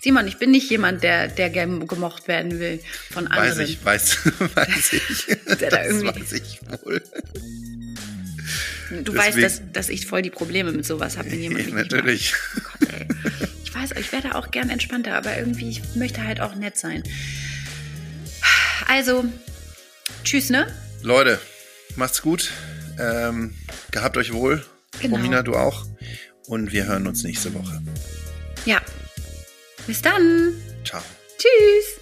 Simon, ich bin nicht jemand, der, der gem- gemocht werden will von anderen. Weiß ich, weiß, <laughs> weiß <laughs> ich. Das irgendwie- weiß ich wohl. Du weißt, deswegen- dass, dass ich voll die Probleme mit sowas habe, wenn jemand <laughs> mich. Natürlich. Gott, ey. Ich weiß, ich werde auch gern entspannter, aber irgendwie, ich möchte halt auch nett sein. Also, tschüss, ne? Leute, macht's gut. Ähm, gehabt euch wohl. Genau. Romina, du auch. und wir hören uns nächste Woche. Ja. Bis dann. Ciao. Tschüss.